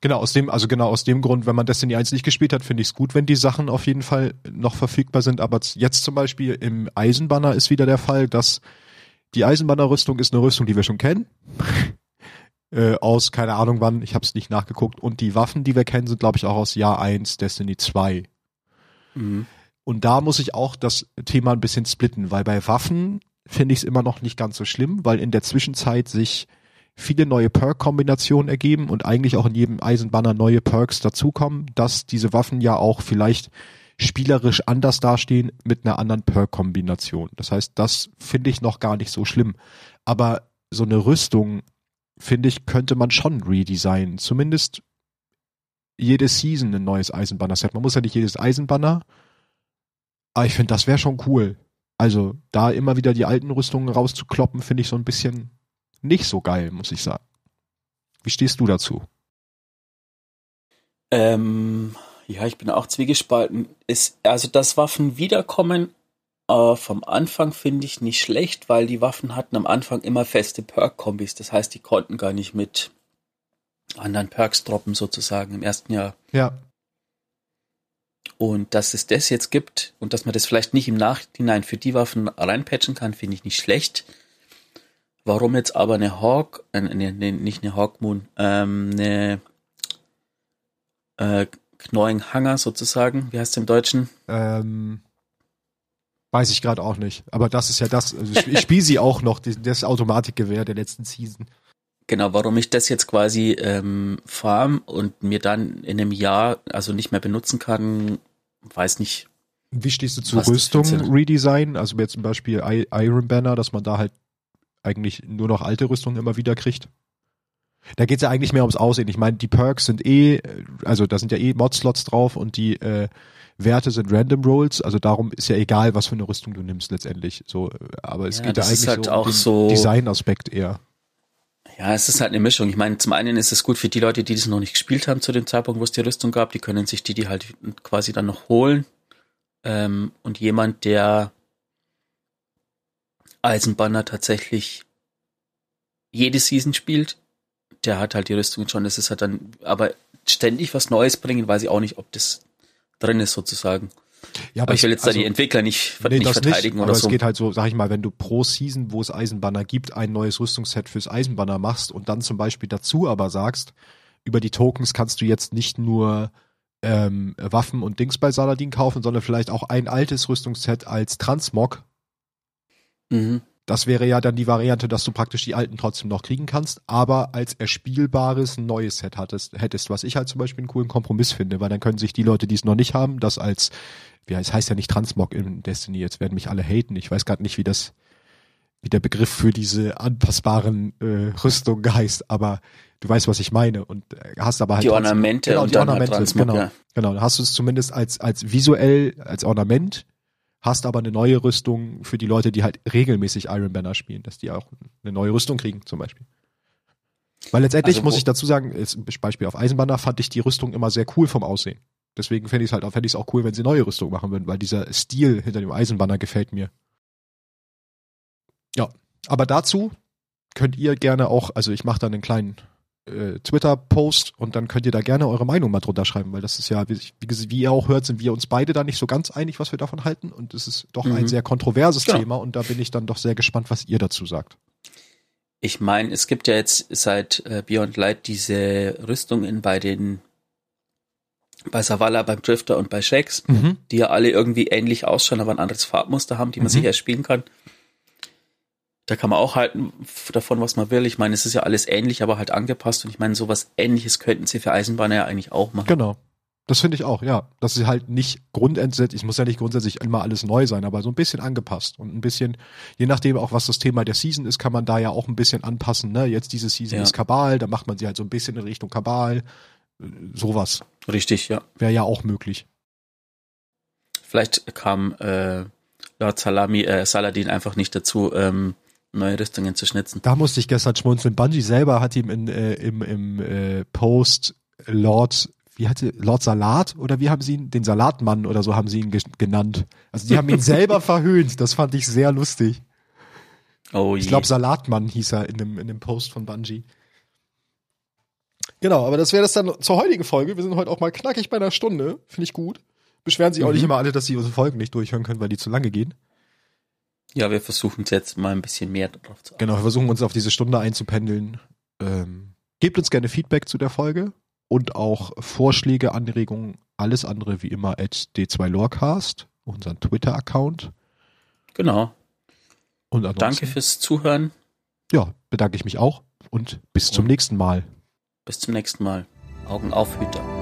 Genau, aus dem, also genau aus dem Grund, wenn man Destiny 1 nicht gespielt hat, finde ich es gut, wenn die Sachen auf jeden Fall noch verfügbar sind. Aber jetzt zum Beispiel im Eisenbanner ist wieder der Fall, dass die Eisenbannerrüstung ist eine Rüstung, die wir schon kennen. äh, aus, keine Ahnung wann, ich habe es nicht nachgeguckt. Und die Waffen, die wir kennen, sind, glaube ich, auch aus Jahr 1 Destiny 2. Mhm. Und da muss ich auch das Thema ein bisschen splitten, weil bei Waffen finde ich es immer noch nicht ganz so schlimm, weil in der Zwischenzeit sich viele neue Perk-Kombinationen ergeben und eigentlich auch in jedem Eisenbanner neue Perks dazukommen, dass diese Waffen ja auch vielleicht spielerisch anders dastehen mit einer anderen Perk-Kombination. Das heißt, das finde ich noch gar nicht so schlimm. Aber so eine Rüstung, finde ich, könnte man schon redesignen. Zumindest jede Season ein neues Eisenbanner-Set. Man muss ja nicht jedes Eisenbanner, aber ich finde, das wäre schon cool. Also da immer wieder die alten Rüstungen rauszukloppen, finde ich so ein bisschen nicht so geil, muss ich sagen. Wie stehst du dazu? Ähm, ja, ich bin auch zwiegespalten. Ist, also, dass Waffen wiederkommen, äh, vom Anfang finde ich nicht schlecht, weil die Waffen hatten am Anfang immer feste Perk-Kombis. Das heißt, die konnten gar nicht mit anderen Perks droppen, sozusagen, im ersten Jahr. Ja. Und dass es das jetzt gibt und dass man das vielleicht nicht im Nachhinein für die Waffen reinpatchen kann, finde ich nicht schlecht. Warum jetzt aber eine Hawk, äh, ne, ne, nicht eine Hawk Moon, ähm, eine äh, Knowing Hanger sozusagen, wie heißt es im Deutschen? Ähm, weiß ich gerade auch nicht. Aber das ist ja das, also ich, ich spiele sie auch noch, das Automatikgewehr der letzten Season. Genau, warum ich das jetzt quasi ähm, farm und mir dann in einem Jahr also nicht mehr benutzen kann, weiß nicht. Wie stehst du zu Rüstung Redesign? Also jetzt zum Beispiel Iron Banner, dass man da halt eigentlich nur noch alte Rüstungen immer wieder kriegt. Da geht's ja eigentlich mehr ums Aussehen. Ich meine, die Perks sind eh, also da sind ja eh Mod-Slots drauf und die äh, Werte sind Random Rolls, also darum ist ja egal, was für eine Rüstung du nimmst letztendlich. So, aber es ja, geht ja eigentlich halt so um den so Design-Aspekt eher. Ja, es ist halt eine Mischung. Ich meine, zum einen ist es gut für die Leute, die das noch nicht gespielt haben zu dem Zeitpunkt, wo es die Rüstung gab, die können sich die, die halt quasi dann noch holen. Ähm, und jemand, der Eisenbanner tatsächlich jede Season spielt, der hat halt die Rüstung schon. Das ist halt dann, aber ständig was Neues bringen, weiß ich auch nicht, ob das drin ist sozusagen. Ja, aber, aber ich will jetzt also, da die Entwickler nicht, nee, nicht verteidigen nicht, oder aber so. es geht halt so, sag ich mal, wenn du pro Season, wo es Eisenbanner gibt, ein neues Rüstungsset fürs Eisenbanner machst und dann zum Beispiel dazu aber sagst, über die Tokens kannst du jetzt nicht nur ähm, Waffen und Dings bei Saladin kaufen, sondern vielleicht auch ein altes Rüstungsset als Transmog. Mhm. Das wäre ja dann die Variante, dass du praktisch die alten trotzdem noch kriegen kannst, aber als erspielbares neues Set hattest, hättest, was ich halt zum Beispiel einen coolen Kompromiss finde, weil dann können sich die Leute, die es noch nicht haben, das als, wie es heißt ja nicht Transmog in Destiny, jetzt werden mich alle haten, ich weiß gerade nicht, wie das wie der Begriff für diese anpassbaren äh, Rüstungen heißt, aber du weißt, was ich meine und äh, hast aber halt die Ornamente genau, und die dann Ornamente, halt Transmog, genau, ja. genau, dann hast du es zumindest als als visuell als Ornament, hast aber eine neue Rüstung für die Leute, die halt regelmäßig Iron Banner spielen, dass die auch eine neue Rüstung kriegen zum Beispiel. Weil letztendlich Also muss ich dazu sagen, Beispiel auf Eisenbanner fand ich die Rüstung immer sehr cool vom Aussehen. Deswegen fände ich es halt auch, fände ich es auch cool, wenn sie neue Rüstung machen würden, weil dieser Stil hinter dem Eisenbanner gefällt mir. Ja, aber dazu könnt ihr gerne auch, also ich mache dann einen kleinen äh, Twitter-Post und dann könnt ihr da gerne eure Meinung mal drunter schreiben, weil das ist ja, wie, wie, wie ihr auch hört, sind wir uns beide da nicht so ganz einig, was wir davon halten und es ist doch ein Mhm. sehr kontroverses Genau. Thema und da bin ich dann doch sehr gespannt, was ihr dazu sagt. Ich meine, es gibt ja jetzt seit äh, Beyond Light diese Rüstungen bei den bei Savala, beim Drifter und bei Shax, Mhm. die ja alle irgendwie ähnlich ausschauen, aber ein anderes Farbmuster haben, die man Mhm. sich erst spielen kann. Da kann man auch halten davon, was man will. Ich meine, es ist ja alles ähnlich, aber halt angepasst. Und ich meine, sowas ähnliches könnten sie für Eisenbahner ja eigentlich auch machen. Genau. Das finde ich auch, ja. Das ist halt nicht grundsätzlich, es muss ja nicht grundsätzlich immer alles neu sein, aber so ein bisschen angepasst und ein bisschen, je nachdem auch, was das Thema der Season ist, kann man da ja auch ein bisschen anpassen. Ne? Jetzt diese Season Ja. ist Kabal, da macht man sie halt so ein bisschen in Richtung Kabal. Äh, Sowas Richtig, ja. wäre ja auch möglich. Vielleicht kam äh, Lord Salami, äh, Saladin einfach nicht dazu, ähm, neue Rüstungen zu schnitzen. Da musste ich gestern schmunzeln. Bungie selber hat ihm in, äh, im, im äh, Post Lord, wie hatte, Lord Salat oder wie haben sie ihn, den Salatmann oder so haben sie ihn ge genannt. Also die haben ihn selber verhöhnt. Das fand ich sehr lustig. Oh Ich je. glaube, Salatmann hieß er in dem, in dem Post von Bungie. Genau, aber das wäre das dann zur heutigen Folge. Wir sind heute auch mal knackig bei einer Stunde. Finde ich gut. Beschweren sich auch Mhm. nicht immer alle, dass sie unsere Folgen nicht durchhören können, weil die zu lange gehen. Ja, wir versuchen es jetzt mal ein bisschen mehr darauf zu achten. Genau, wir versuchen uns auf diese Stunde einzupendeln. Ähm, gebt uns gerne Feedback zu der Folge und auch Vorschläge, Anregungen, alles andere wie immer at d2lorecast, unseren Twitter-Account. Genau. Und Danke fürs Zuhören. Ja, bedanke ich mich auch und bis zum Und- nächsten Mal. Bis zum nächsten Mal. Augen auf, Hüter.